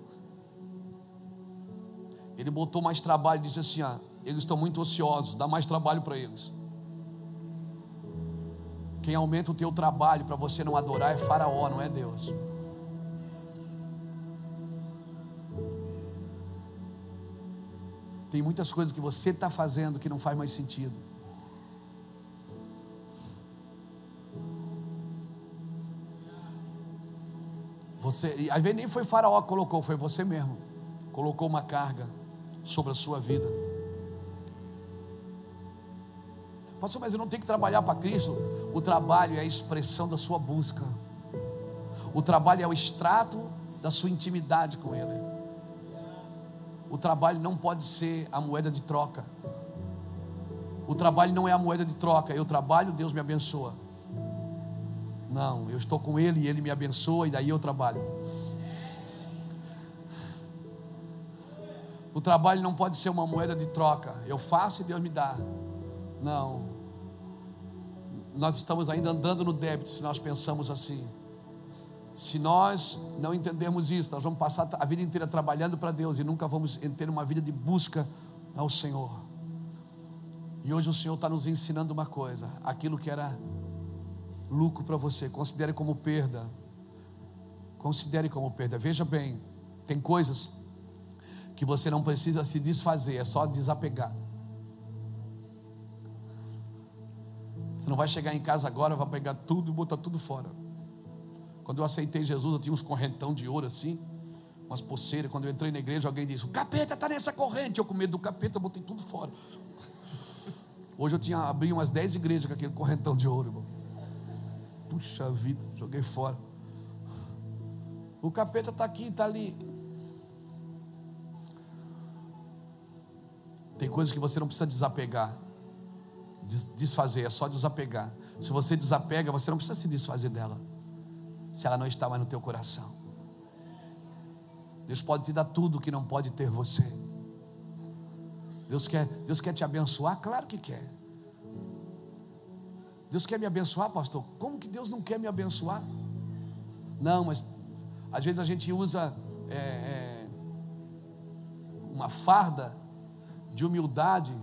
Speaker 1: Ele botou mais trabalho e disse assim: ah, eles estão muito ociosos, dá mais trabalho para eles. Quem aumenta o teu trabalho para você não adorar é Faraó, não é Deus. Tem muitas coisas que você está fazendo que não faz mais sentido. Você, às vezes nem foi Faraó que colocou, foi você mesmo. Colocou uma carga sobre a sua vida. Pastor, mas eu não tenho que trabalhar para Cristo. O trabalho é a expressão da sua busca. O trabalho é o extrato da sua intimidade com Ele. O trabalho não pode ser a moeda de troca. O trabalho não é a moeda de troca. Eu trabalho, Deus me abençoa. Não, eu estou com Ele e Ele me abençoa e daí eu trabalho. O trabalho não pode ser uma moeda de troca. Eu faço e Deus me dá. Não. Nós estamos ainda andando no débito se nós pensamos assim. Se nós não entendermos isso, nós vamos passar a vida inteira trabalhando para Deus e nunca vamos ter uma vida de busca ao Senhor. E hoje o Senhor está nos ensinando uma coisa: aquilo que era lucro para você, considere como perda. Considere como perda. Veja bem, tem coisas que você não precisa se desfazer, é só desapegar. Você não vai chegar em casa agora, vai pegar tudo e botar tudo fora. Quando eu aceitei Jesus, eu tinha uns correntão de ouro assim, umas pulseiras. Quando eu entrei na igreja, alguém disse: O capeta está nessa corrente. Eu, com medo do capeta, botei tudo fora. Hoje eu tinha abri umas 10 igrejas com aquele correntão de ouro, irmão. Puxa vida, joguei fora. O capeta está aqui, está ali. Tem coisas que você não precisa desapegar, desfazer, é só desapegar. Se você desapega, você não precisa se desfazer dela se ela não está mais no teu coração. Deus pode te dar tudo que não pode ter você. Deus quer, Deus quer te abençoar? Claro que quer. Deus quer me abençoar, pastor? Como que Deus não quer me abençoar? Não, mas às vezes a gente usa é, é, uma farda de humildade.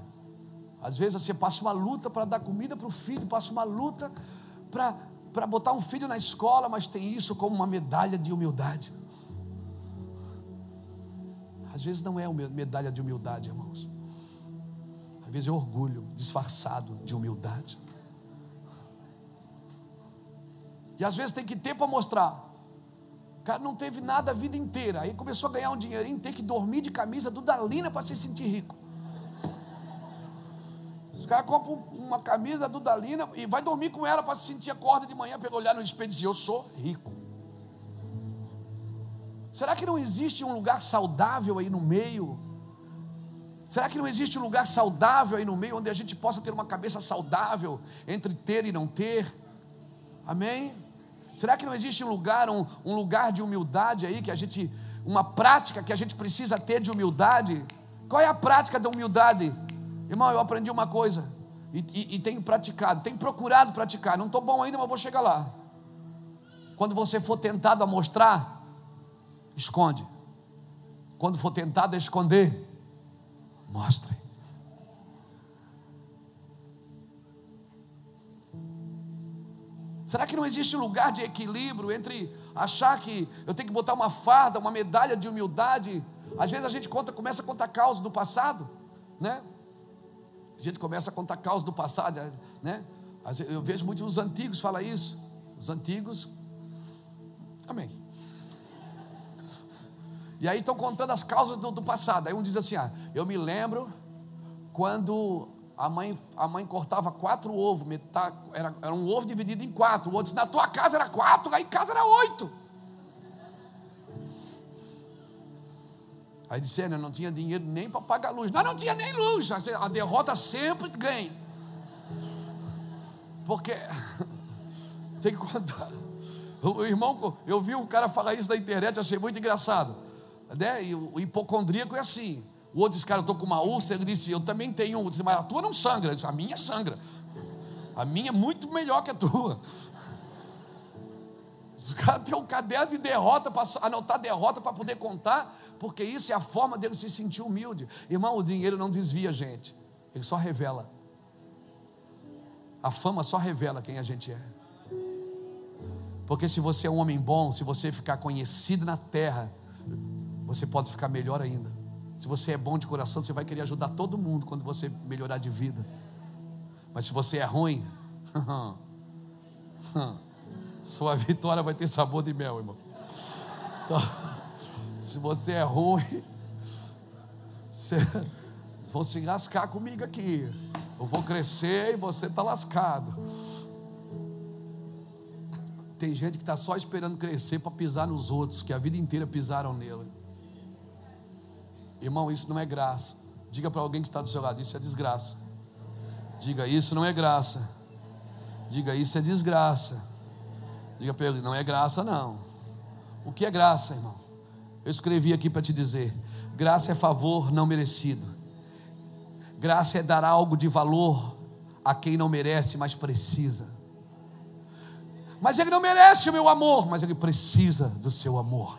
Speaker 1: Às vezes você passa uma luta para dar comida para o filho, passa uma luta para para botar um filho na escola, mas tem isso como uma medalha de humildade. Às vezes não é uma medalha de humildade, irmãos. Às vezes é orgulho disfarçado de humildade. E às vezes tem que ter para mostrar. O cara não teve nada a vida inteira. Aí começou a ganhar um dinheirinho, tem que dormir de camisa do Dalina para se sentir rico. Os caras compram uma camisa do Dalina e vai dormir com ela para se sentir acorda de manhã para olhar no espelho e dizer: Eu sou rico. Será que não existe um lugar saudável aí no meio? Será que não existe um lugar saudável aí no meio onde a gente possa ter uma cabeça saudável entre ter e não ter? Amém? Será que não existe um lugar, um, um lugar de humildade aí que a gente, uma prática que a gente precisa ter de humildade? Qual é a prática da humildade? Irmão, eu aprendi uma coisa e, e, e tenho praticado, tenho procurado praticar. Não estou bom ainda, mas vou chegar lá. Quando você for tentado a mostrar, esconde. Quando for tentado a esconder, mostre. Será que não existe lugar de equilíbrio entre achar que eu tenho que botar uma farda, uma medalha de humildade? Às vezes a gente conta, começa a contar causas do passado, né? A gente começa a contar causas do passado, né? Eu vejo muitos os antigos falar isso. Os antigos, amém. E aí estão contando as causas do, do passado. Aí um diz assim: ah, eu me lembro quando a mãe, a mãe cortava quatro ovos, metade, era, era um ovo dividido em quatro. O outro disse, na tua casa era quatro, lá em casa era oito. Aí disse, não tinha dinheiro nem para pagar luz. Nós não tinha nem luz. A derrota sempre ganha. Porque *laughs* tem que contar. O irmão, eu vi um cara falar isso na internet, achei muito engraçado. Né? E o hipocondríaco é assim. O outro disse, cara, eu estou com uma úlcera. Ele disse, eu também tenho. Eu disse, mas a tua não sangra. Ele disse, a minha sangra. A minha é muito melhor que a tua. Os caras têm um caderno de derrota para anotar derrota para poder contar, porque isso é a forma dele se sentir humilde. Irmão, o dinheiro não desvia a gente, ele só revela. A fama só revela quem a gente é. Porque se você é um homem bom, se você ficar conhecido na terra, você pode ficar melhor ainda. Se você é bom de coração, você vai querer ajudar todo mundo quando você melhorar de vida. Mas se você é ruim, *laughs* sua vitória vai ter sabor de mel, irmão. Então, se você é ruim, você, vão se lascar comigo aqui. Eu vou crescer e você está lascado. Tem gente que está só esperando crescer para pisar nos outros, que a vida inteira pisaram nele. Irmão, isso não é graça. Diga para alguém que está do seu lado: isso é desgraça. Diga, isso não é graça. Diga, isso é desgraça. Diga para ele: não é graça, não. O que é graça, irmão? Eu escrevi aqui para te dizer: graça é favor não merecido. Graça é dar algo de valor a quem não merece, mas precisa. Mas ele não merece o meu amor, mas ele precisa do seu amor.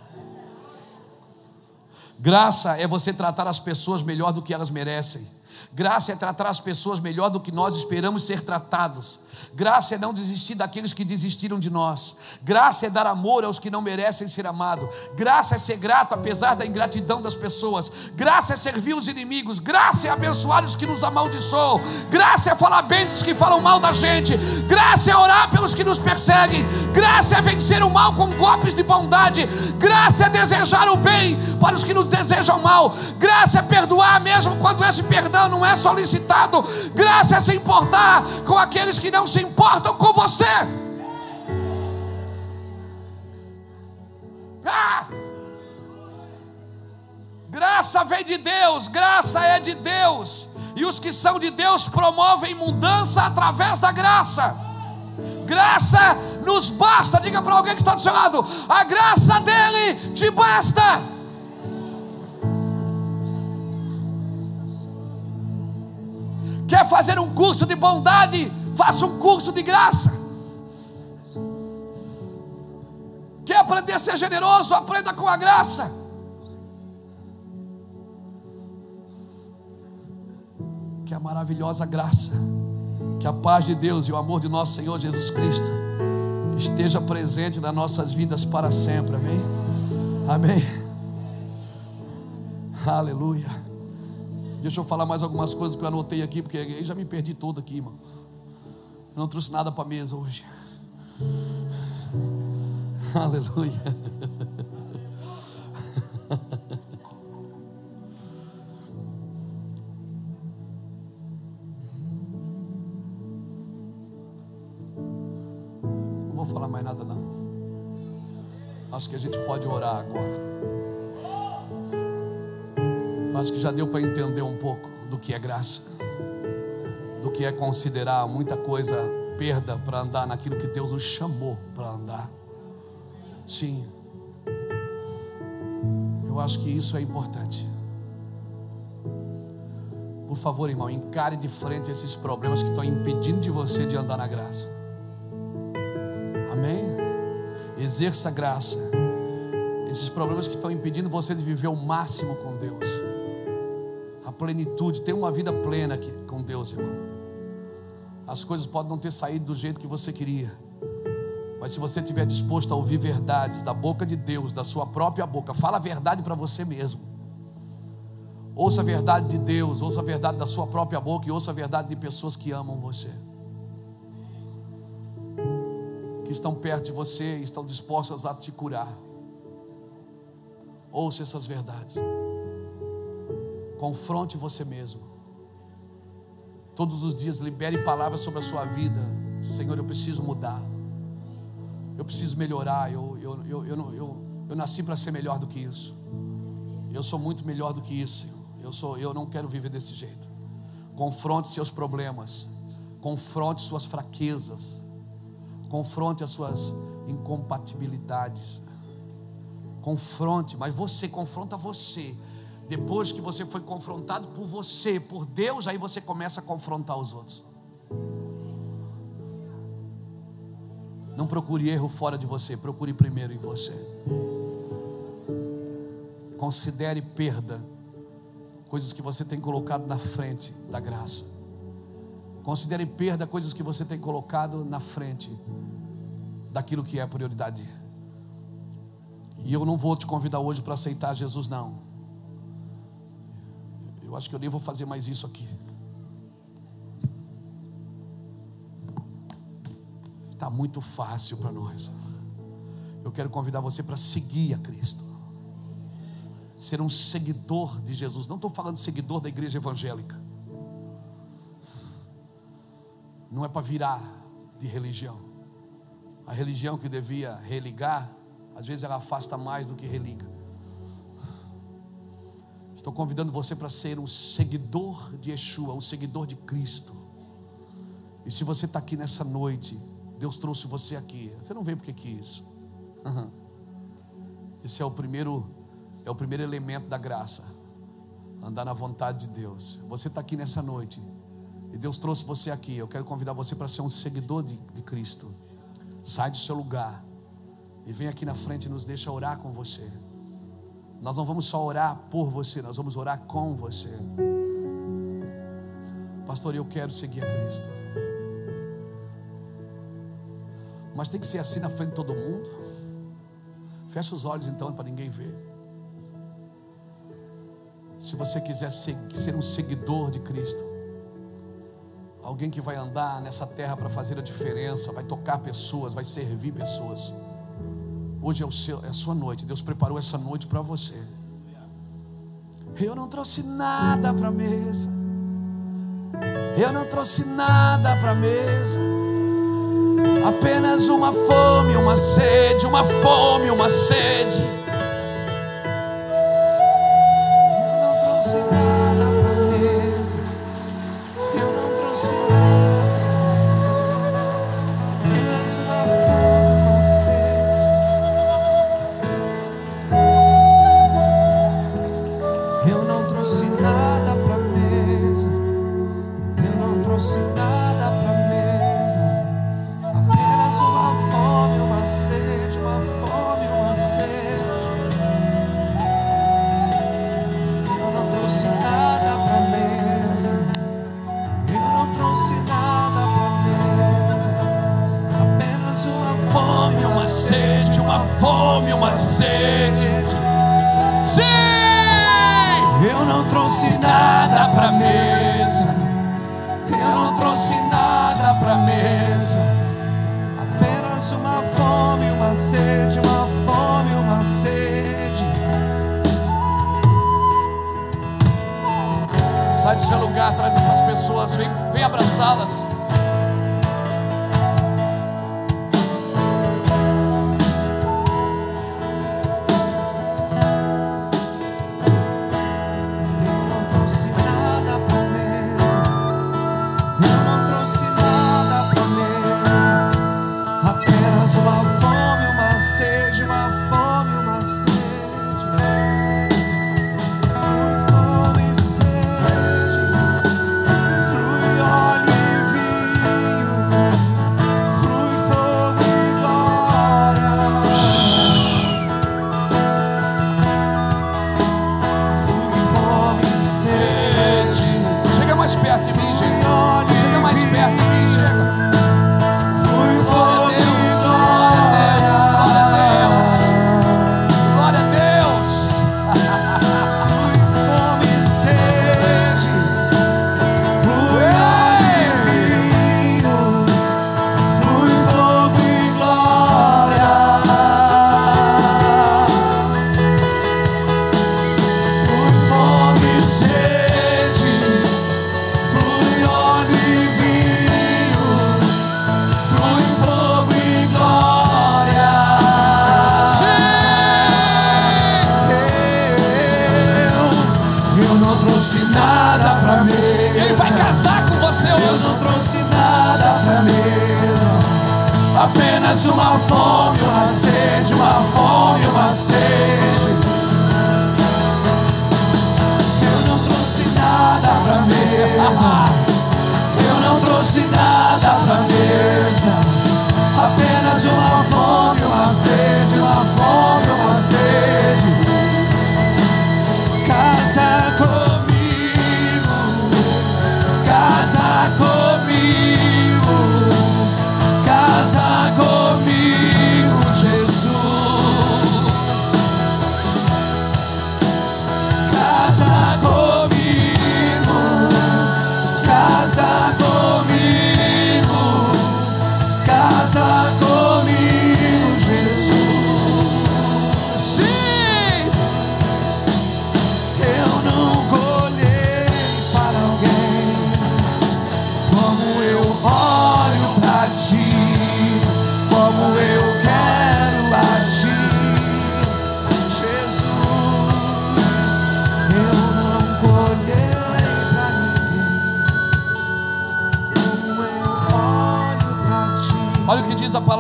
Speaker 1: Graça é você tratar as pessoas melhor do que elas merecem. Graça é tratar as pessoas melhor do que nós esperamos ser tratados. Graça é não desistir daqueles que desistiram de nós. Graça é dar amor aos que não merecem ser amados. Graça é ser grato apesar da ingratidão das pessoas. Graça é servir os inimigos. Graça é abençoar os que nos amaldiçoam. Graça é falar bem dos que falam mal da gente. Graça é orar pelos que nos perseguem. Graça é vencer o mal com golpes de bondade. Graça é desejar o bem para os que nos desejam mal. Graça é perdoar mesmo quando esse perdão não é solicitado. Graça é se importar com aqueles que não se importam com você. Ah! Graça vem de Deus, graça é de Deus, e os que são de Deus promovem mudança através da graça. Graça nos basta, diga para alguém que está do seu lado: a graça dele te basta. Quer fazer um curso de bondade? Faça um curso de graça. Quer aprender a ser generoso? Aprenda com a graça. Que a maravilhosa graça, que a paz de Deus e o amor de nosso Senhor Jesus Cristo esteja presente nas nossas vidas para sempre. Amém. Amém. Aleluia. Deixa eu falar mais algumas coisas que eu anotei aqui, porque aí já me perdi todo aqui, irmão. Eu não trouxe nada para a mesa hoje. *laughs* Aleluia. *laughs* Não vou falar mais nada não. Acho que a gente pode orar agora. Acho que já deu para entender um pouco do que é graça do que é considerar muita coisa perda para andar naquilo que Deus nos chamou para andar. Sim. Eu acho que isso é importante. Por favor, irmão, encare de frente esses problemas que estão impedindo de você de andar na graça. Amém? Exerça a graça. Esses problemas que estão impedindo você de viver o máximo com Deus. A plenitude, ter uma vida plena aqui com Deus, irmão. As coisas podem não ter saído do jeito que você queria. Mas se você estiver disposto a ouvir verdades da boca de Deus, da sua própria boca, fala a verdade para você mesmo. Ouça a verdade de Deus, ouça a verdade da sua própria boca e ouça a verdade de pessoas que amam você. Que estão perto de você e estão dispostas a te curar. Ouça essas verdades. Confronte você mesmo. Todos os dias libere palavras sobre a sua vida. Senhor, eu preciso mudar. Eu preciso melhorar. Eu, eu, eu, eu, eu, eu nasci para ser melhor do que isso. Eu sou muito melhor do que isso, Senhor. Eu sou, eu não quero viver desse jeito. Confronte seus problemas, confronte suas fraquezas, confronte as suas incompatibilidades. Confronte, mas você confronta você. Depois que você foi confrontado por você, por Deus, aí você começa a confrontar os outros. Não procure erro fora de você, procure primeiro em você. Considere perda coisas que você tem colocado na frente da graça. Considere perda coisas que você tem colocado na frente daquilo que é prioridade. E eu não vou te convidar hoje para aceitar Jesus, não. Eu acho que eu nem vou fazer mais isso aqui. Está muito fácil para nós. Eu quero convidar você para seguir a Cristo ser um seguidor de Jesus. Não estou falando seguidor da igreja evangélica. Não é para virar de religião. A religião que devia religar, às vezes ela afasta mais do que religa. Estou convidando você para ser um seguidor de Yeshua, um seguidor de Cristo. E se você está aqui nessa noite, Deus trouxe você aqui. Você não veio porque quis. Esse é o primeiro é o primeiro elemento da graça. Andar na vontade de Deus. Você está aqui nessa noite. E Deus trouxe você aqui. Eu quero convidar você para ser um seguidor de, de Cristo. Sai do seu lugar. E vem aqui na frente e nos deixa orar com você. Nós não vamos só orar por você, nós vamos orar com você. Pastor, eu quero seguir a Cristo. Mas tem que ser assim na frente de todo mundo. Fecha os olhos então para ninguém ver. Se você quiser ser, um seguidor de Cristo, alguém que vai andar nessa terra para fazer a diferença, vai tocar pessoas, vai servir pessoas. Hoje é, o seu, é a sua noite, Deus preparou essa noite para você. Eu não trouxe nada para a mesa, eu não trouxe nada para a mesa, apenas uma fome, uma sede, uma fome, uma sede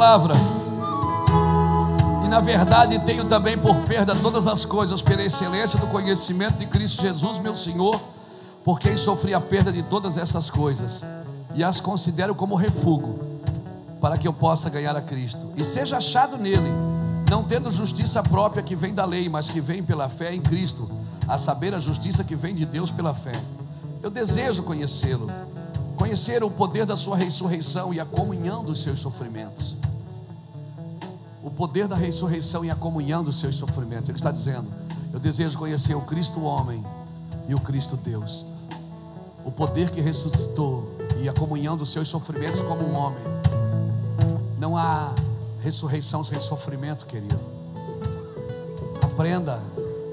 Speaker 1: palavra. E na verdade tenho também por perda todas as coisas, pela excelência do conhecimento de Cristo Jesus, meu Senhor, por quem sofri a perda de todas essas coisas, e as considero como refúgio, para que eu possa ganhar a Cristo, e seja achado nele, não tendo justiça própria que vem da lei, mas que vem pela fé em Cristo, a saber, a justiça que vem de Deus pela fé. Eu desejo conhecê-lo, conhecer o poder da sua ressurreição e a comunhão dos seus sofrimentos o poder da ressurreição e a comunhão dos seus sofrimentos. Ele está dizendo: Eu desejo conhecer o Cristo homem e o Cristo Deus. O poder que ressuscitou e a comunhão dos seus sofrimentos como um homem. Não há ressurreição sem sofrimento, querido. Aprenda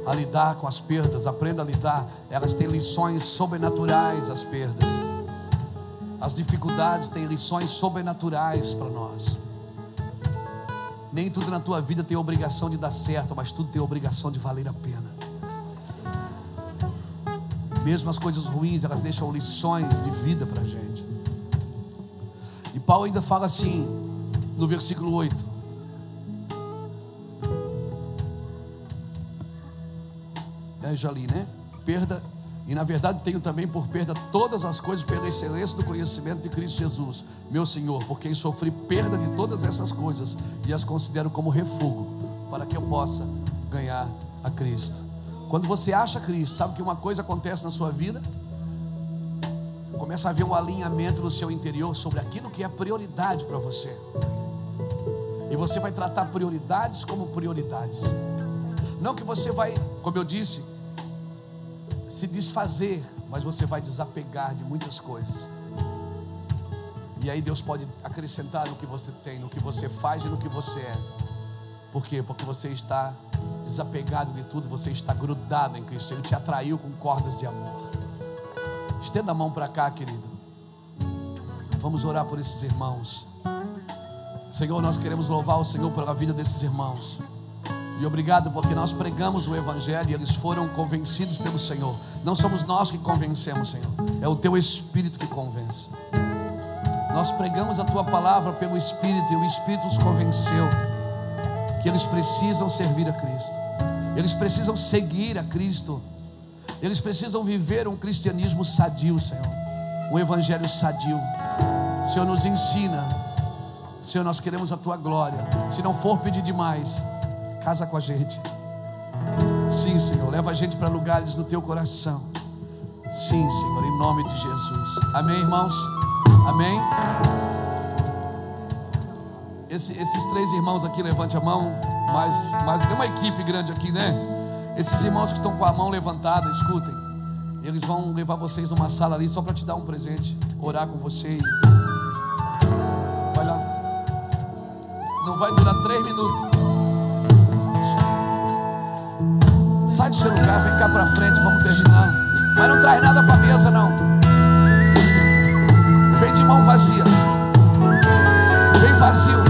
Speaker 1: a lidar com as perdas, aprenda a lidar. Elas têm lições sobrenaturais, as perdas. As dificuldades têm lições sobrenaturais para nós. Nem tudo na tua vida tem obrigação de dar certo, mas tudo tem obrigação de valer a pena. Mesmo as coisas ruins, elas deixam lições de vida para a gente. E Paulo ainda fala assim, no versículo 8: É, já li, né? Perda, e na verdade tenho também por perda todas as coisas pela excelência do conhecimento de Cristo Jesus, meu Senhor, por quem sofri perda de todas essas coisas e as considero como refúgio, para que eu possa ganhar a Cristo. Quando você acha Cristo, sabe que uma coisa acontece na sua vida? Começa a haver um alinhamento no seu interior sobre aquilo que é prioridade para você. E você vai tratar prioridades como prioridades. Não que você vai, como eu disse, se desfazer, mas você vai desapegar de muitas coisas. E aí Deus pode acrescentar no que você tem, no que você faz e no que você é. Por quê? Porque você está desapegado de tudo, você está grudado em Cristo. Ele te atraiu com cordas de amor. Estenda a mão para cá, querido. Vamos orar por esses irmãos. Senhor, nós queremos louvar o Senhor pela vida desses irmãos. E obrigado porque nós pregamos o Evangelho e eles foram convencidos pelo Senhor. Não somos nós que convencemos, Senhor, é o Teu Espírito que convence. Nós pregamos a Tua palavra pelo Espírito e o Espírito os convenceu que eles precisam servir a Cristo, eles precisam seguir a Cristo, eles precisam viver um cristianismo sadio, Senhor, um Evangelho sadio. Senhor, nos ensina, Senhor, nós queremos a Tua glória. Se não for pedir demais, casa com a gente. Sim, Senhor, leva a gente para lugares no teu coração. Sim, Senhor, em nome de Jesus. Amém, irmãos? Amém? Esse- esses três irmãos aqui, levante a mão. Mas, mas tem uma equipe grande aqui, né? Esses irmãos que estão com a mão levantada, escutem. Eles vão levar vocês numa sala ali só para te dar um presente, orar com você. Vai lá. Não vai durar três minutos. Sai do seu lugar, vem cá para frente, vamos terminar. Mas não traz nada para a mesa, não. Vem de mão vazia. Vem vazio.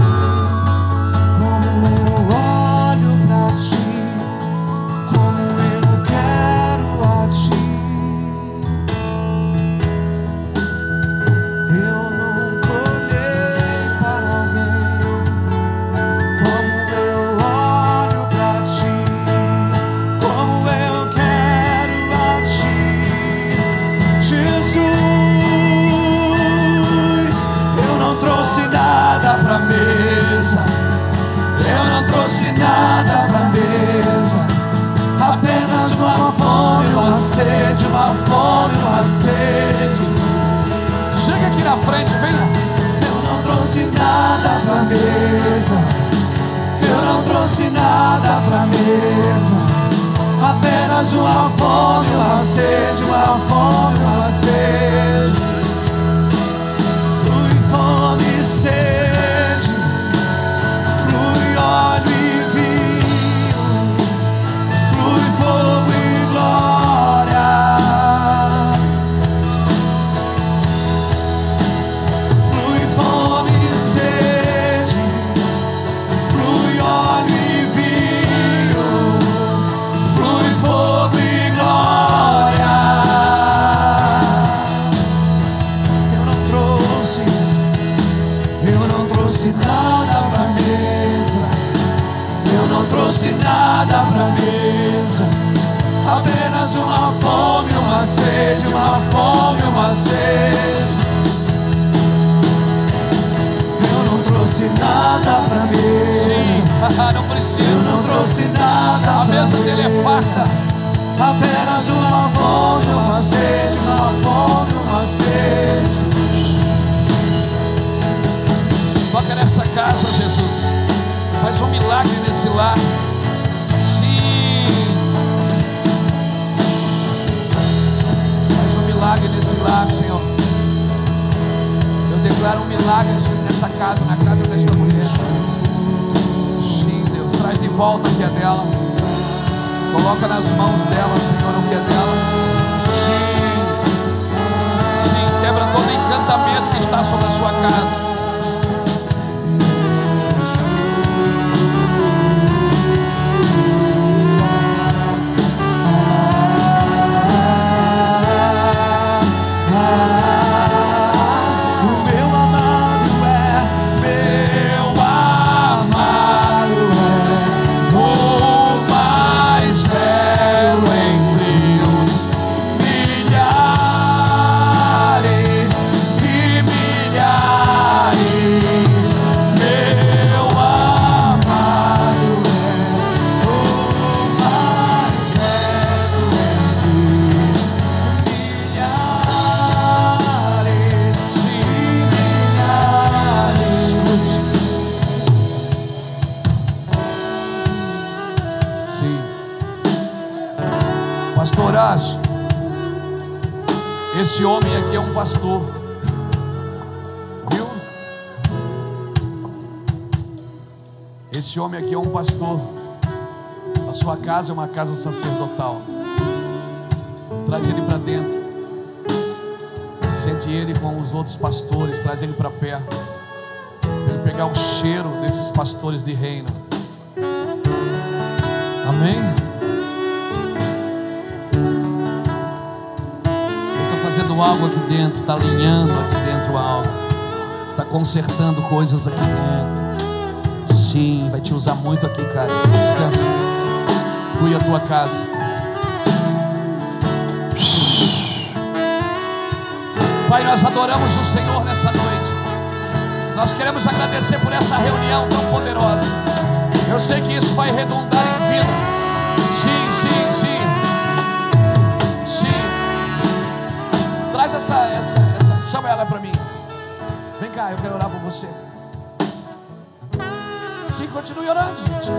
Speaker 2: uma
Speaker 1: casa sacerdotal. Traz ele para dentro. Sente ele com os outros pastores, traz ele para perto. Para ele pegar o cheiro desses pastores de reino. Amém? Eu estou fazendo algo aqui dentro, está alinhando aqui dentro algo. Está consertando coisas aqui dentro. Sim, vai te usar muito aqui, cara. Descansa tu e a tua casa. Pai, nós adoramos o Senhor nessa noite. Nós queremos agradecer por essa reunião tão poderosa. Eu sei que isso vai redundar em vida. Sim, sim, sim. Sim. Traz essa, essa, essa. Chama ela para mim. Vem cá, eu quero orar por você. Sim, continue orando, gente.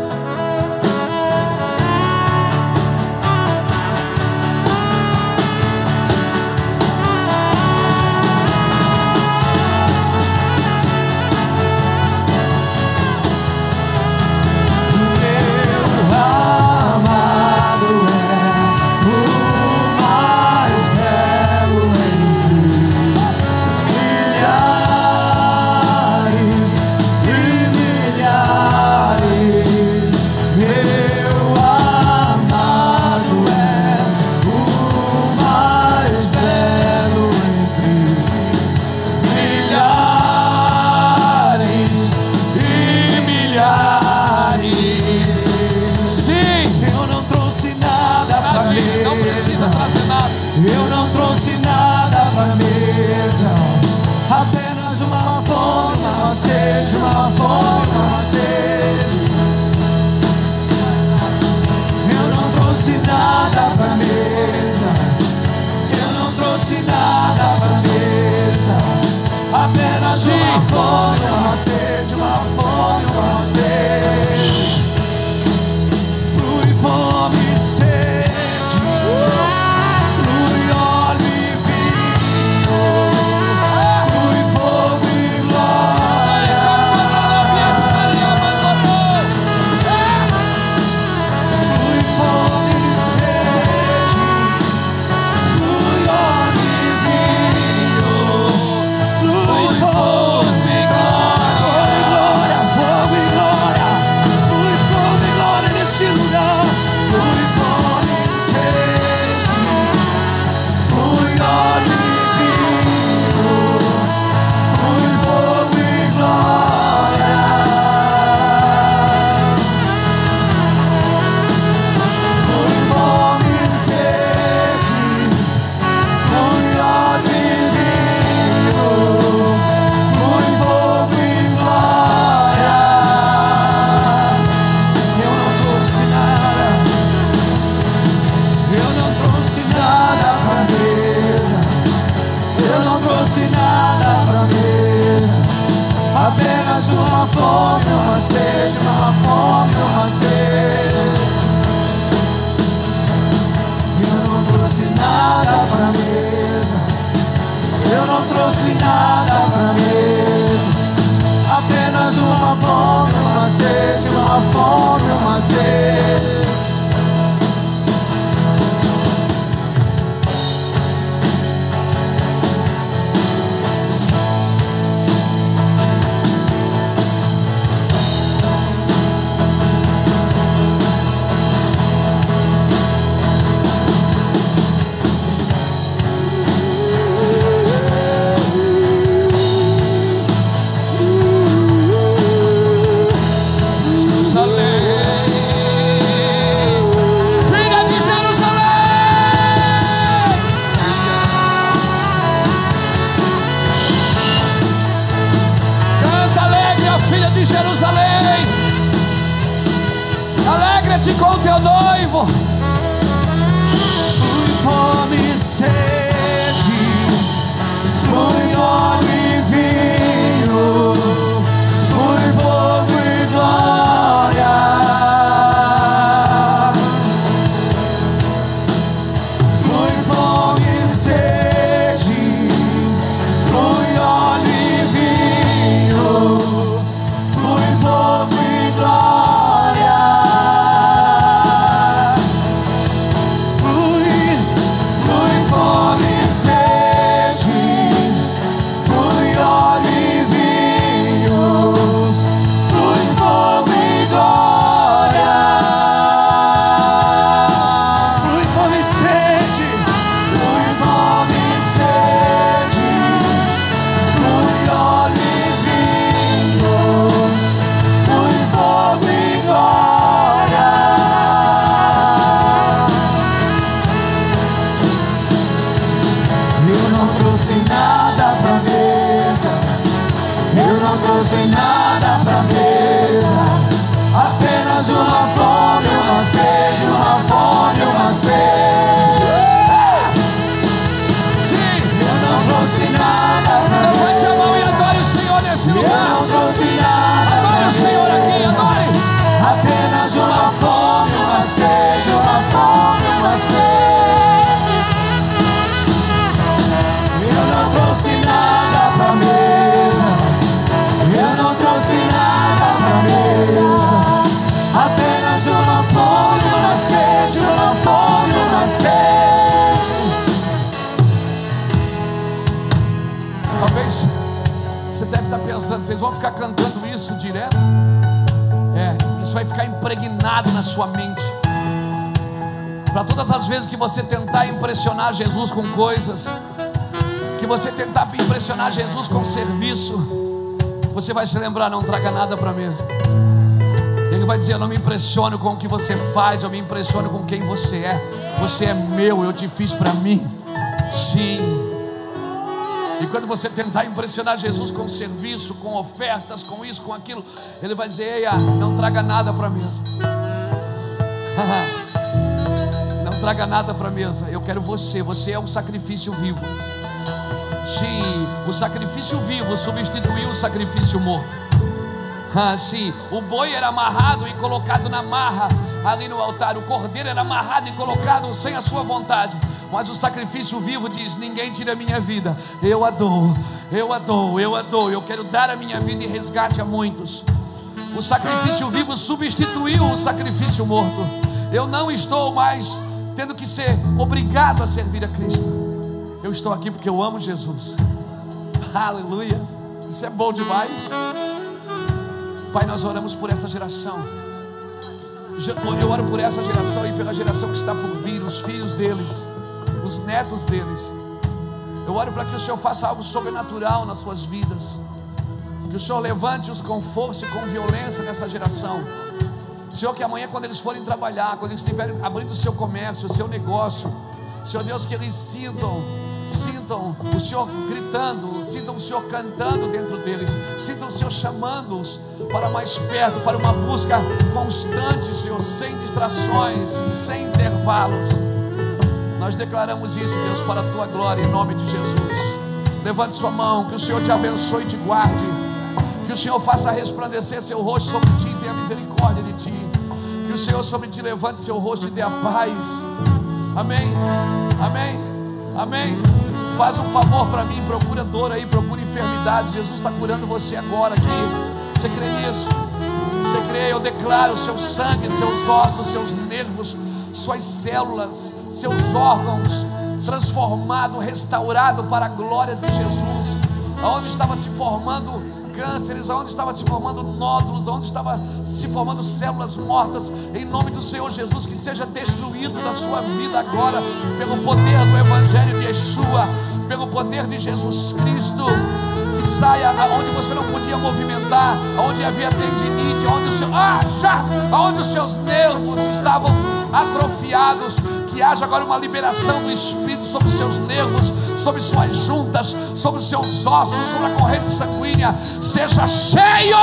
Speaker 1: impressionar Jesus com coisas, que você tentar impressionar Jesus com serviço, você vai se lembrar: não traga nada para a mesa. Ele vai dizer: Eu não me impressiono com o que você faz, eu me impressiono com quem você é. Você é meu, eu te fiz para mim. Sim. E quando você tentar impressionar Jesus com serviço, com ofertas, com isso, com aquilo, ele vai dizer: Eia, não traga nada para a mesa. *laughs* traga nada para a mesa. Eu quero você. Você é um sacrifício vivo. Sim, o sacrifício vivo substituiu o sacrifício morto. Ah, sim, o boi era amarrado e colocado na marra ali no altar. O cordeiro era amarrado e colocado sem a sua vontade. Mas o sacrifício vivo diz: Ninguém tira a minha vida. Eu adoro, eu adoro, eu adoro. Eu quero dar a minha vida em resgate a muitos. O sacrifício vivo substituiu o sacrifício morto. Eu não estou mais tendo que ser obrigado a servir a Cristo. Eu estou aqui porque eu amo Jesus. Aleluia. Isso é bom demais. Pai, nós oramos por essa geração. Eu oro por essa geração e pela geração que está por vir, os filhos deles, os netos deles. Eu oro para que o Senhor faça algo sobrenatural nas suas vidas. Que o Senhor levante-os com força e com violência nessa geração. Senhor, que amanhã, quando eles forem trabalhar, quando eles estiverem abrindo o seu comércio, o seu negócio, Senhor Deus, que eles sintam sintam o Senhor gritando, sintam o Senhor cantando dentro deles, sintam o Senhor chamando-os para mais perto, para uma busca constante, Senhor, sem distrações, sem intervalos. Nós declaramos isso, Deus, para a tua glória, em nome de Jesus. Levante sua mão, que o Senhor te abençoe e te guarde, que o Senhor faça resplandecer seu rosto sobre ti e tenha misericórdia de ti, que o Senhor sobre ti levante seu rosto e dê a paz. Amém. Amém. Amém? Faz um favor para mim, procura dor aí, procura enfermidade. Jesus está curando você agora aqui. Você crê nisso? Você crê? Eu declaro seu sangue, seus ossos, seus nervos, suas células, seus órgãos transformado, restaurado para a glória de Jesus. Aonde estava se formando cânceres, aonde estava se formando nódulos, aonde estava se formando células mortas, em nome do Senhor Jesus, que seja destruído da sua vida agora, pelo poder do Evangelho de Yeshua, pelo poder de Jesus Cristo. Que saia aonde você não podia movimentar, aonde havia tendinite, aonde, o seu, aonde os seus nervos estavam atrofiados, que haja agora uma liberação do Espírito sobre os seus nervos, sobre suas juntas, sobre seus ossos, sobre a corrente sanguínea. Seja cheio,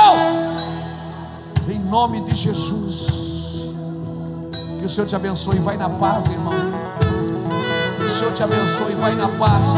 Speaker 1: em nome de Jesus. Que o Senhor te abençoe vai na paz, irmão. Que o Senhor te abençoe vai na paz.